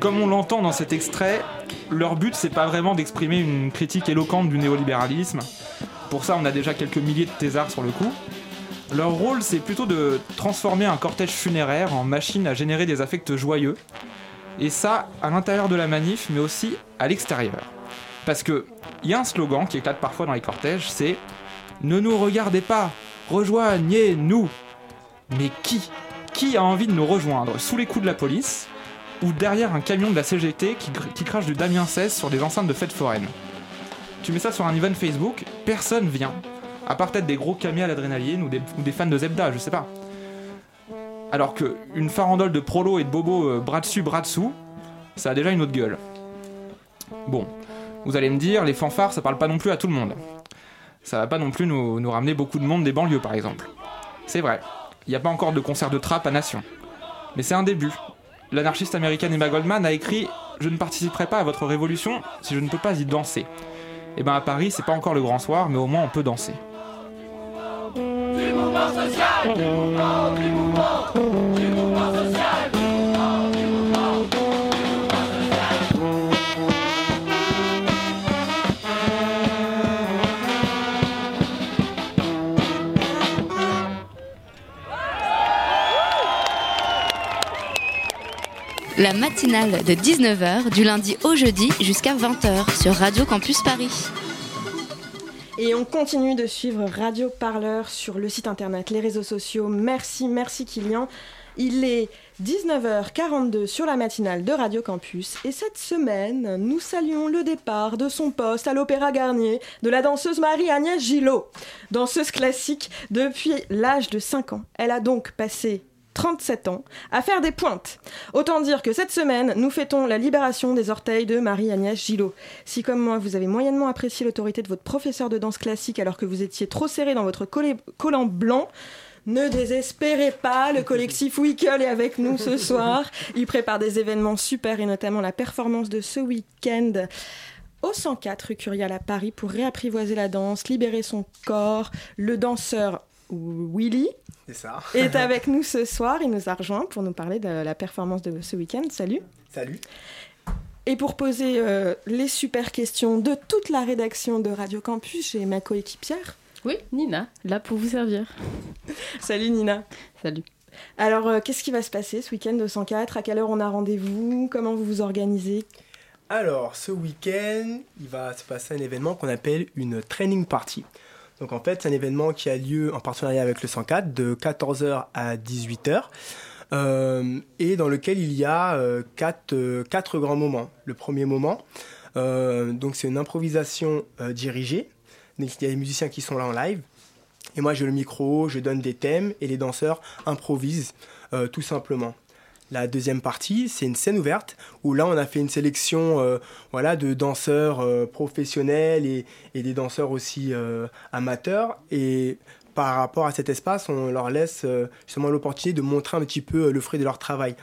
comme on l'entend dans cet extrait, leur but c'est pas vraiment d'exprimer une critique éloquente du néolibéralisme. Pour ça, on a déjà quelques milliers de thésards sur le coup. Leur rôle, c'est plutôt de transformer un cortège funéraire en machine à générer des affects joyeux. Et ça, à l'intérieur de la manif, mais aussi à l'extérieur. Parce que il y a un slogan qui éclate parfois dans les cortèges, c'est Ne nous regardez pas, rejoignez-nous. Mais qui? Qui a envie de nous rejoindre? Sous les coups de la police ou derrière un camion de la CGT qui, crache du Damien 16 sur des enceintes de fêtes foraines? Tu mets ça sur un event Facebook, personne vient. À part peut-être des gros camions à l'adrénaline ou des, ou des fans de Zebda, je sais pas. Alors que une farandole de prolo et de bobo euh, bras dessus, bras dessous, ça a déjà une autre gueule. Bon, vous allez me dire, les fanfares, ça parle pas non plus à tout le monde. Ça va pas non plus nous, ramener beaucoup de monde des banlieues, par exemple. C'est vrai, il n'y a pas encore de concert de trap à Nation. Mais c'est un début. L'anarchiste américaine Emma Goldman a écrit Je ne participerai pas à votre révolution si je ne peux pas y danser. Et ben à Paris, c'est pas encore le grand soir, mais au moins on peut danser du mouvement, du mouvement, du mouvement social, du mouvement, du mouvement, du mouvement social. La matinale de 19h du lundi au jeudi jusqu'à 20h sur Radio Campus Paris. Et on continue de suivre Radio Parleur sur le site internet, les réseaux sociaux. Merci, merci Kylian. Il est 19h42 sur la matinale de Radio Campus et cette semaine, nous saluons le départ de son poste à l'Opéra Garnier de la danseuse Marie-Agnès Gillot. Danseuse classique depuis l'âge de 5 ans. Elle a donc passé 37 ans, à faire des pointes. Autant dire que cette semaine, nous fêtons la libération des orteils de Marie-Agnès Gillot. Si comme moi, vous avez moyennement apprécié l'autorité de votre professeur de danse classique alors que vous étiez trop serré dans votre collant blanc, ne désespérez pas, le collectif Wickel est avec nous ce soir. Il prépare des événements super et notamment la performance de ce week-end au 104 rue Curial à Paris pour réapprivoiser la danse, libérer son corps. Le danseur Willy C'est ça. est avec nous ce soir. Il nous a rejoint pour nous parler de la performance de ce week-end. Salut. Salut. Et pour poser euh, les super questions de toute la rédaction de Radio Campus, j'ai ma coéquipière. Oui, Nina, là pour vous servir. Salut Nina. Salut. Alors, euh, qu'est-ce qui va se passer ce week-end au 104 À quelle heure on a rendez-vous? Comment vous vous organisez? Alors, ce week-end, il va se passer un événement qu'on appelle une training party. Donc, en fait, c'est un événement qui a lieu en partenariat avec le 104 de 14h à 18h. euh, et dans lequel il y a euh, quatre, euh, quatre grands moments. Le premier moment, donc c'est une improvisation dirigée. Donc, il y a des musiciens qui sont là en live. Et moi, j'ai le micro, je donne des thèmes et les danseurs improvisent tout simplement. La deuxième partie, c'est une scène ouverte où là, on a fait une sélection euh, voilà, de danseurs euh, professionnels et, des danseurs aussi euh, amateurs. Et par rapport à cet espace, on leur laisse justement l'opportunité de montrer un petit peu le fruit de leur travail.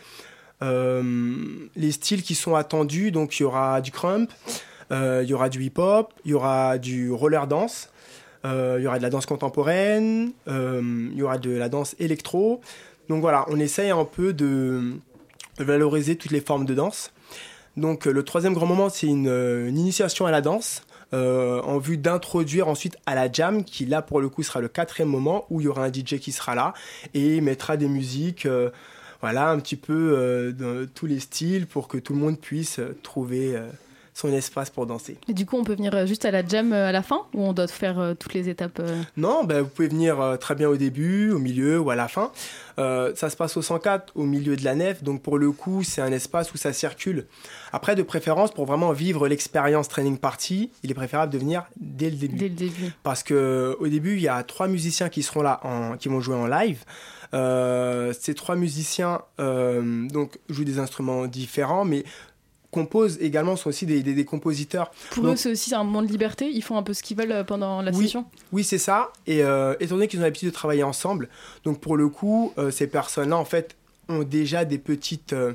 Les styles qui sont attendus, donc il y aura du crump, il y aura du hip-hop, il y aura du roller dance, il y aura de la danse contemporaine, il y aura de la danse électro. Donc voilà, on essaye un peu de, valoriser toutes les formes de danse. Donc euh, le troisième grand moment, c'est une, euh, initiation à la danse. euh, en vue d'introduire ensuite à la jam, qui là pour le coup sera le quatrième moment où il y aura un DJ qui sera là et mettra des musiques, voilà, un petit peu de tous les styles pour que tout le monde puisse trouver son espace pour danser. Et du coup, on peut venir euh, juste à la jam euh, à la fin ou on doit faire euh, toutes les étapes Non, ben, vous pouvez venir très bien au début, au milieu ou à la fin. Euh, ça se passe au 104, au milieu de la nef, donc pour le coup, c'est un espace où ça circule. Après, de préférence, pour vraiment vivre l'expérience training party, il est préférable de venir dès le début. dès le début Parce que au début, il y a trois musiciens qui seront là, en, qui vont jouer en live. Euh, ces trois musiciens euh, donc jouent des instruments différents, mais composent également sont aussi des, des- des compositeurs. Pour Donc- eux, c'est aussi un moment de liberté. Ils font un peu ce qu'ils veulent euh, pendant la oui, session. Oui, c'est ça. Et euh, étant donné qu'ils ont l'habitude de travailler ensemble, donc pour le coup, euh, ces personnes-là, en fait, ont déjà des petites, euh,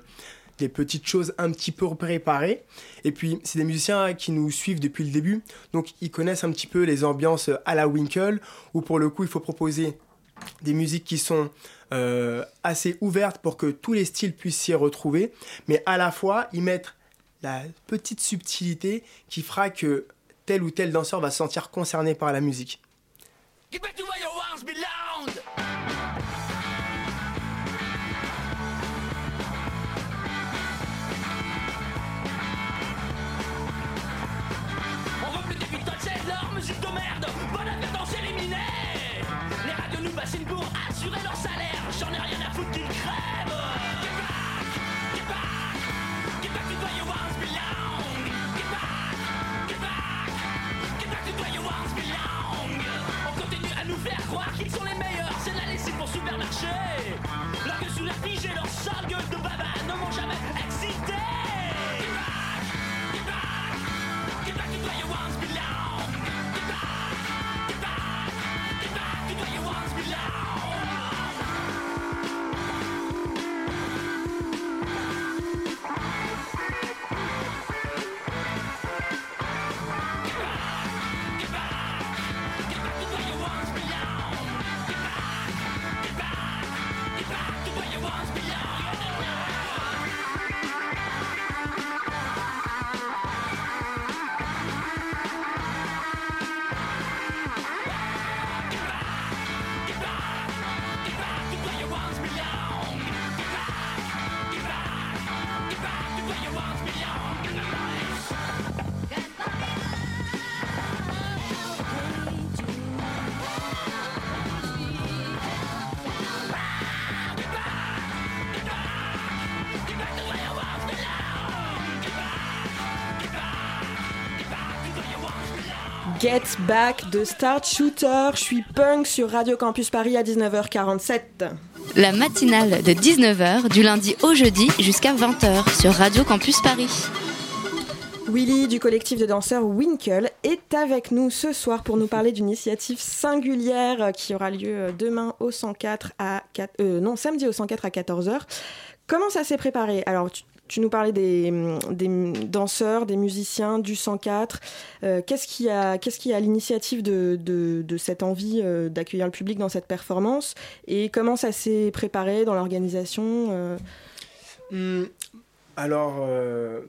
des petites choses un petit peu préparées. Et puis, c'est des musiciens qui nous suivent depuis le début, donc ils connaissent un petit peu les ambiances à la Winkle, où pour le coup, il faut proposer des musiques qui sont euh, assez ouvertes pour que tous les styles puissent s'y retrouver, mais à la fois y mettre la petite subtilité qui fera que tel ou tel danseur va se sentir concerné par la musique. Musique de merde. Bonne advertence éliminée. Les radios nous bassinent pour assurer leur salaire. J'en ai rien à foutre Get Back de Start Shooter. Je suis punk sur Radio Campus Paris à 19h47. La matinale de 19h du lundi au jeudi jusqu'à 20h sur Radio Campus Paris. Willy du collectif de danseurs Winkle est avec nous ce soir pour nous parler d'une initiative singulière qui aura lieu demain au 104 à 4, euh, non samedi au 104 à 14h. Comment ça s'est préparé? Alors tu, tu nous parlais des, danseurs, des musiciens du 104. Euh, qu'est-ce qui a, qu'est-ce l'initiative de, cette envie euh, d'accueillir le public dans cette performance? Et comment ça s'est préparé dans l'organisation euh? Mmh, Alors,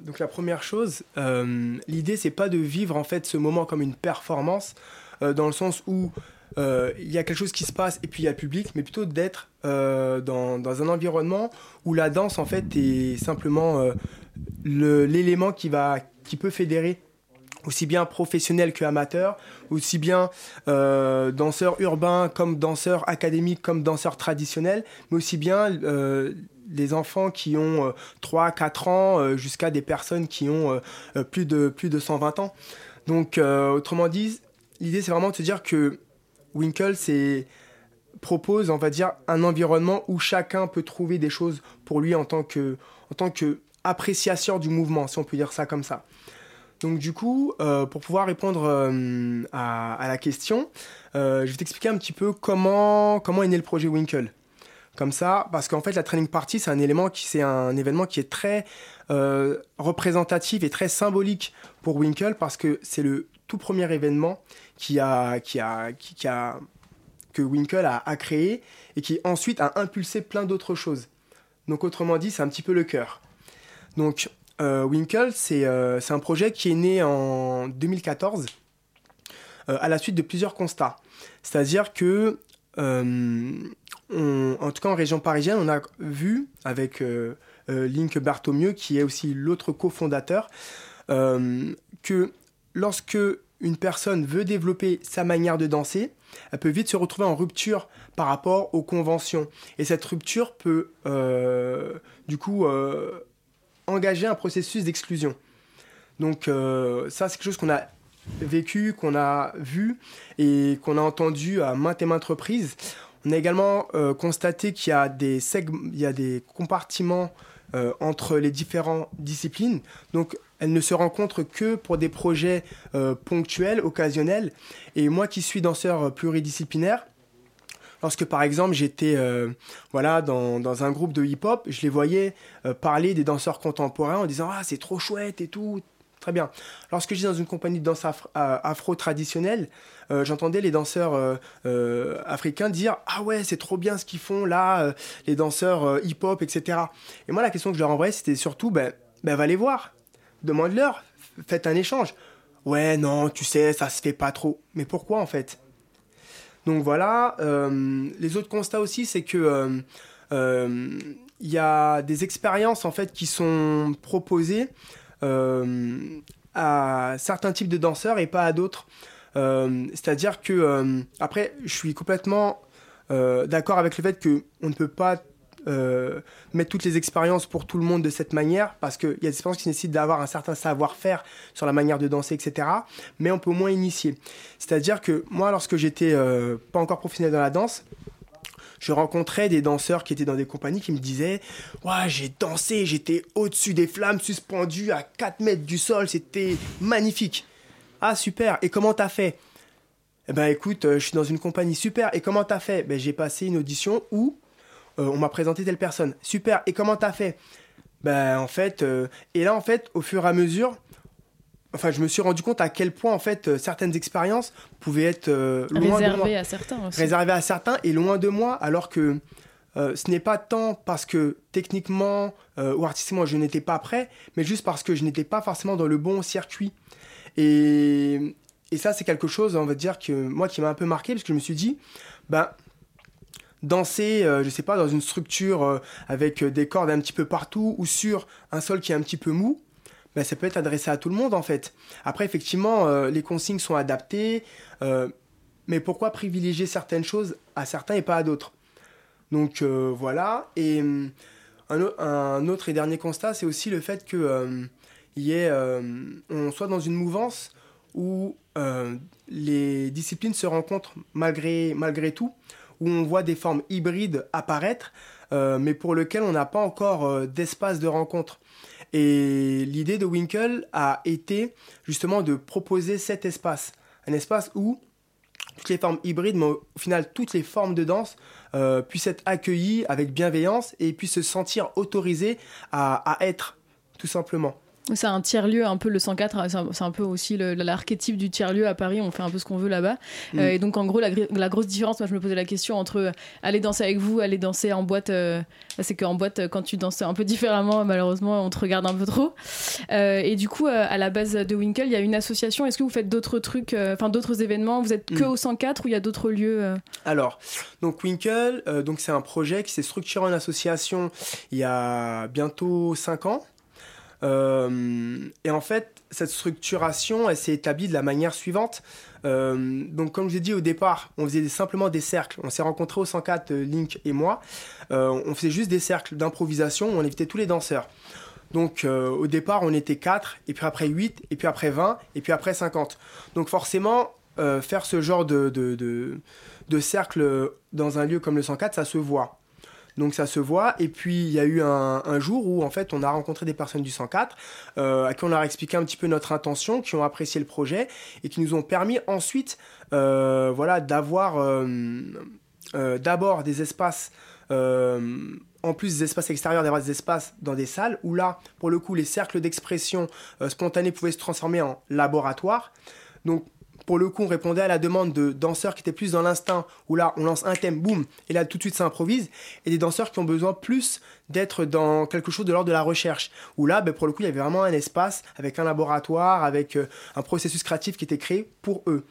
donc la première chose, euh, l'idée c'est pas de vivre en fait ce moment comme une performance, dans le sens où euh, il y a quelque chose qui se passe et puis il y a le public, mais plutôt d'être euh, dans, dans, un environnement où la danse en fait est simplement euh, l'élément qui, va, qui peut fédérer aussi bien professionnels que amateurs, aussi bien danseurs urbains comme danseurs académiques comme danseurs traditionnels, mais aussi bien des enfants qui ont euh, 3, 4 ans jusqu'à des personnes qui ont plus, de, plus de 120 ans. Donc autrement dit, l'idée c'est vraiment de se dire que Winkle propose, on va dire, un environnement où chacun peut trouver des choses pour lui en tant que, du mouvement, si on peut dire ça comme ça. Donc du coup, euh, pour pouvoir répondre euh, à, la question, euh, je vais t'expliquer un petit peu comment, comment est né le projet Winkle. Comme ça, parce qu'en fait, la training party, c'est un élément qui, c'est un événement qui est très représentatif et très symbolique pour Winkle, parce que c'est le tout premier événement qui a, qui a, qui, a, que Winkle a, créé et qui ensuite a impulsé plein d'autres choses. Donc autrement dit, c'est un petit peu le cœur. Donc euh, Winkle, c'est euh, un projet qui est né en 2014 euh, à la suite de plusieurs constats. C'est-à-dire que, euh, en tout cas en région parisienne, on a vu avec Link Bartomieux, qui est aussi l'autre cofondateur, que lorsque une personne veut développer sa manière de danser, elle peut vite se retrouver en rupture par rapport aux conventions. Et cette rupture peut, du coup, engager un processus d'exclusion. Donc euh, ça, c'est quelque chose qu'on a vécu, qu'on a vu et qu'on a entendu à maintes et maintes reprises. On a également euh, constaté qu'il y a des, il y a des compartiments euh, entre les différentes disciplines. Donc elles ne se rencontrent que pour des projets euh, ponctuels, occasionnels. Et moi qui suis danseur pluridisciplinaire, lorsque par exemple j'étais euh, voilà dans, dans, un groupe de hip-hop, je les voyais euh, parler des danseurs contemporains en disant ah c'est trop chouette et tout. Très bien. Lorsque j'étais dans une compagnie de danse afro, afro traditionnelle, euh, j'entendais les danseurs euh, euh, africains dire ah ouais c'est trop bien ce qu'ils font là, les danseurs hip-hop etc. Et moi la question que je leur envoyais c'était surtout ben, ben va les voir, demande-leur, faites un échange. Ouais non tu sais ça se fait pas trop. Mais pourquoi en fait? Donc voilà, euh, les autres constats aussi, c'est que euh, euh, il y a des expériences en fait qui sont proposées à certains types de danseurs et pas à d'autres. C'est-à-dire que après, je suis complètement d'accord avec le fait que on ne peut pas euh, mettre toutes les expériences pour tout le monde de cette manière, parce qu'il y a des expériences qui nécessitent d'avoir un certain savoir-faire sur la manière de danser, etc. Mais on peut moins initier. C'est-à-dire que moi, lorsque j'étais euh, pas encore professionnel dans la danse, je rencontrais des danseurs qui étaient dans des compagnies qui me disaient Ouais, j'ai dansé, j'étais au-dessus des flammes, suspendu à 4 mètres du sol, c'était magnifique. Ah, super, et comment t'as fait? Eh ben écoute, euh, je suis dans une compagnie super, et comment t'as fait? Ben j'ai passé une audition où euh, on m'a présenté telle personne. Super, et comment t'as fait? Ben en fait, euh, et là en fait, au fur et à mesure, enfin je me suis rendu compte à quel point en fait euh, certaines expériences pouvaient être euh, loin réservées de moi. à certains aussi. Réservées à certains et loin de moi, alors que euh, ce n'est pas tant parce que techniquement euh, ou artistiquement je n'étais pas prêt, mais juste parce que je n'étais pas forcément dans le bon circuit. Et, et ça c'est quelque chose, on va dire que moi qui m'a un peu marqué parce que je me suis dit, ben danser, euh, je sais pas, dans une structure euh, avec des cordes un petit peu partout ou sur un sol qui est un petit peu mou, ben, ça peut être adressé à tout le monde en fait. Après, effectivement, euh, les consignes sont adaptées, euh, mais pourquoi privilégier certaines choses à certains et pas à d'autres? Donc euh, voilà. Et hum, un, au- un autre et dernier constat, c'est aussi le fait que euh, y ait, euh, on soit dans une mouvance où euh, les disciplines se rencontrent malgré, malgré tout, où on voit des formes hybrides apparaître, euh, mais pour lesquelles on n'a pas encore euh, d'espace de rencontre. Et l'idée de Winkle a été justement de proposer cet espace, un espace où toutes les formes hybrides, mais au final toutes les formes de danse euh, puissent être accueillies avec bienveillance et puissent se sentir autorisées à être, tout simplement. C'est un tiers-lieu, un peu le 104, c'est un, c'est un peu aussi l'archétype du tiers-lieu à Paris, on fait un peu ce qu'on veut là-bas. Mm. Euh, et donc en gros, la, grosse différence, moi je me posais la question entre euh, aller danser avec vous, aller danser en boîte, euh, c'est qu'en boîte, euh, quand tu danses un peu différemment, malheureusement, on te regarde un peu trop. Euh, et du coup, à la base de Winkle, il y a une association, est-ce que vous faites d'autres trucs, enfin d'autres événements? Vous êtes que Mm. au 104 ou il y a d'autres lieux Alors, donc Winkle, donc c'est un projet qui s'est structuré en association il y a bientôt 5 ans. Euh, et en fait, cette structuration, elle s'est établie de la manière suivante. Euh, donc, comme je vous ai dit au départ, on faisait simplement des cercles. On s'est rencontrés au 104, euh, Link et moi. Euh, on faisait juste des cercles d'improvisation où on invitait tous les danseurs. Donc au départ, on était 4, et puis après 8, et puis après 20, et puis après 50. Donc forcément, faire ce genre de, de, de cercle dans un lieu comme le 104, ça se voit. Donc ça se voit. Et puis il y a eu un, jour où en fait on a rencontré des personnes du 104 euh, à qui on leur a expliqué un petit peu notre intention, qui ont apprécié le projet et qui nous ont permis ensuite euh, voilà, d'avoir euh, d'abord des espaces, en plus des espaces extérieurs, d'avoir des espaces dans des salles où là, pour le coup, les cercles d'expression euh, spontanée pouvaient se transformer en laboratoire. Donc pour le coup, on répondait à la demande de danseurs qui étaient plus dans l'instinct, où là, on lance un thème, boum, et là, tout de suite, ça improvise, et des danseurs qui ont besoin plus d'être dans quelque chose de l'ordre de la recherche, où là, ben, pour le coup, il y avait vraiment un espace avec un laboratoire, avec euh, un processus créatif qui était créé pour eux.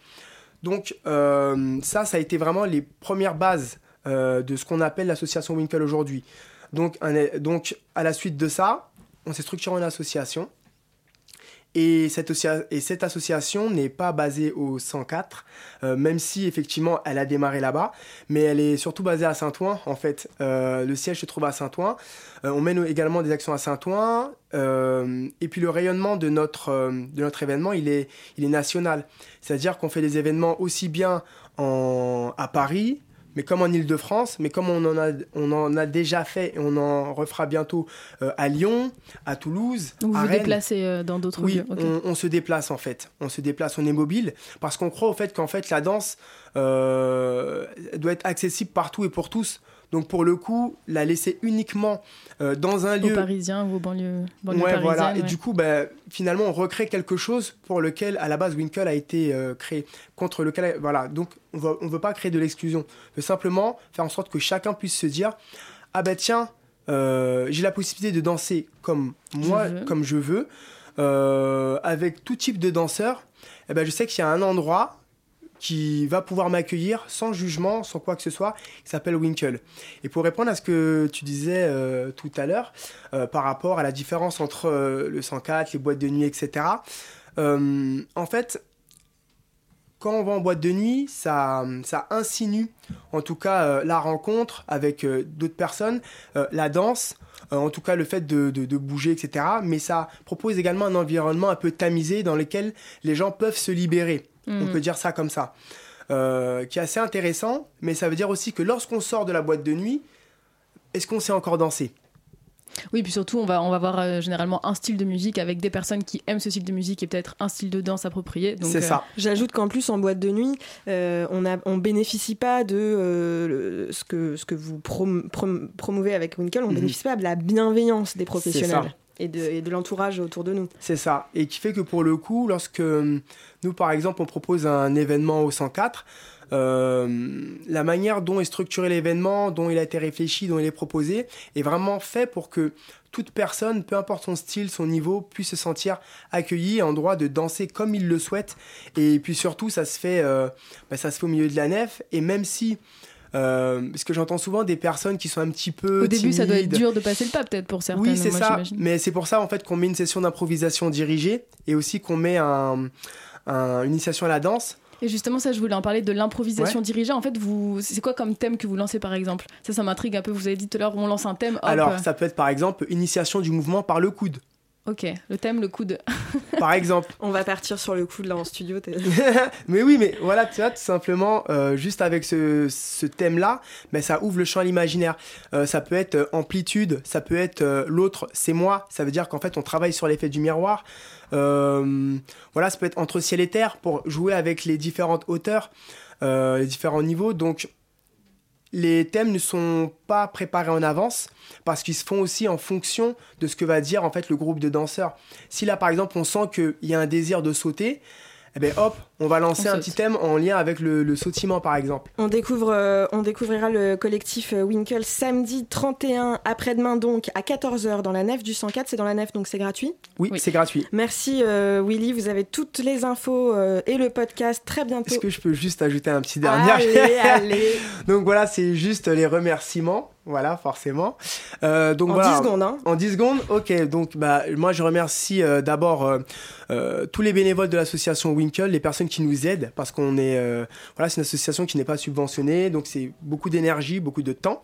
Donc, euh, ça, ça a été vraiment les premières bases euh, de ce qu'on appelle l'association Winkle aujourd'hui. Donc, donc, à la suite de ça, on s'est structuré en association. Et cette, associa- et cette association n'est pas basée au 104, euh, même si effectivement elle a démarré là-bas, mais elle est surtout basée à Saint-Ouen en fait. Euh, le siège se trouve à Saint-Ouen. Euh, on mène également des actions à Saint-Ouen. et puis le rayonnement de notre, événement, il est, national. C'est-à-dire qu'on fait des événements aussi bien en, à Paris, mais comme en Ile-de-France, mais comme on en, a, on en a déjà fait et on en refera bientôt euh, à Lyon, à Toulouse, Ou vous à vous Rennes. déplacez euh, dans d'autres Oui, lieux Ok. on, on se déplace en fait. On se déplace, on est mobile parce qu'on croit au fait qu'en fait la danse euh, doit être accessible partout et pour tous. Donc pour le coup, la laisser uniquement euh, dans un Aux lieu. Parisiens ou aux banlieues, banlieues Ouais, voilà. Et du coup, bah, finalement, on recrée quelque chose pour lequel, à la base, Winkle a été euh, créé. Contre lequel, voilà. Donc, on veut, on veut pas créer de l'exclusion. On veut simplement faire en sorte que chacun puisse se dire, ah ben tiens, euh, j'ai la possibilité de danser comme moi, veux. comme je veux, avec tout type de danseurs. Eh ben, je sais qu'il y a un endroit qui va pouvoir m'accueillir sans jugement, sans quoi que ce soit, qui s'appelle Winkle. Et pour répondre à ce que tu disais euh, tout à l'heure, euh, par rapport à la différence entre euh, le 104, les boîtes de nuit, etc., en fait, quand on va en boîte de nuit, ça, ça insinue en tout cas la rencontre avec d'autres personnes, la danse, en tout cas le fait de bouger, etc. Mais ça propose également un environnement un peu tamisé dans lequel les gens peuvent se libérer. On peut dire ça comme ça. Euh, qui est assez intéressant, mais ça veut dire aussi que lorsqu'on sort de la boîte de nuit, est-ce qu'on sait encore danser? Oui, puis surtout, on va, on va voir euh, généralement un style de musique avec des personnes qui aiment ce style de musique et peut-être un style de danse approprié. Donc, euh, J'ajoute qu'en plus, en boîte de nuit, euh, on ne on bénéficie pas de euh, le- ce, que, ce que vous prom- prom- promouvez avec Winkle, on ne Mhm. bénéficie pas de la bienveillance des professionnels ça. Et de, l'entourage autour de nous. C'est ça. Et qui fait que pour le coup, lorsque euh, nous, par exemple, on propose un événement au 104, euh, la manière dont est structuré l'événement, dont il a été réfléchi, dont il est proposé, est vraiment fait pour que toute personne, peu importe son style, son niveau, puisse se sentir accueillie, en droit de danser comme il le souhaite. Et puis surtout, ça se fait, euh, bah, ça se fait au milieu de la nef. Et même si, euh, parce que j'entends souvent des personnes qui sont un petit peu Au début, ça doit être dur de passer le pas, peut-être pour certaines. oui, c'est ça. Mais c'est pour ça en fait qu'on met une session d'improvisation dirigée et aussi qu'on met un, un- une initiation à la danse. Et justement, ça, je voulais en parler de l'improvisation Ouais. dirigée. En fait, vous, c'est quoi comme thème que vous lancez par exemple? Ça, ça m'intrigue un peu. Vous avez dit tout à l'heure, on lance un thème. hop. Alors, ça peut être par exemple initiation du mouvement par le coude. Ok, le thème, le coude. Par exemple. On va partir sur le coude là en studio. t'es- mais oui, mais voilà, tu vois, tout simplement, euh, juste avec ce, ce thème-là, mais ça ouvre le champ à l'imaginaire. Euh, ça peut être euh, amplitude, ça peut être euh, l'autre, c'est moi. Ça veut dire qu'en fait, on travaille sur l'effet du miroir. Euh, voilà, ça peut être entre ciel et terre pour jouer avec les différentes hauteurs, euh, les différents niveaux. Donc, les thèmes ne sont pas préparés en avance parce qu'ils se font aussi en fonction de ce que va dire en fait le groupe de danseurs. Si là par exemple on sent qu'il y a un désir de sauter, eh ben hop, on va lancer On un petit thème en lien avec le, le sautillement par exemple. On, découvre, euh, on découvrira le collectif euh, Winkle samedi 31, après-demain donc, à 14h dans la nef du 104. C'est dans la nef, donc c'est gratuit. Oui, c'est gratuit. Merci euh, Willy, vous avez toutes les infos euh, et le podcast très bientôt. Est-ce que je peux juste ajouter un petit dernier Allez, allez. Donc voilà, c'est juste les remerciements. Voilà, forcément. Euh, donc En voilà, 10 secondes, hein. En 10 secondes Ok, donc bah, moi je remercie euh, d'abord euh, euh, tous les bénévoles de l'association Winkle, les personnes qui nous aident, parce qu'on est. euh, voilà, c'est une association qui n'est pas subventionnée, donc c'est beaucoup d'énergie, beaucoup de temps.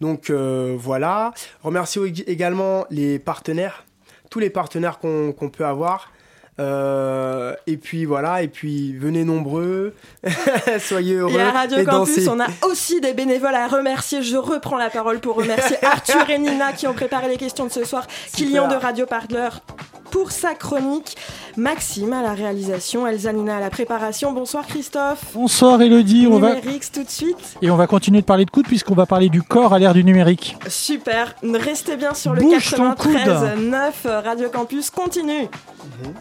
Donc euh, voilà. Remercie ég- également les partenaires, tous les partenaires qu'on peut avoir. Euh, et puis voilà, et puis venez nombreux, soyez heureux. Et à Radio et Campus, on a aussi des bénévoles à remercier. Je reprends la parole pour remercier Arthur et Nina qui ont préparé les questions de ce soir. Kylian de Radio Parleur pour sa chronique. Maxime à la réalisation, Elzanina à la préparation. Bonsoir Christophe. Bonsoir Elodie. On va... tout de suite. Et on va continuer de parler de coude puisqu'on va parler du corps à l'ère du numérique. Super. Restez bien sur le 93.9 euh, Radio Campus. Continue. Mhm.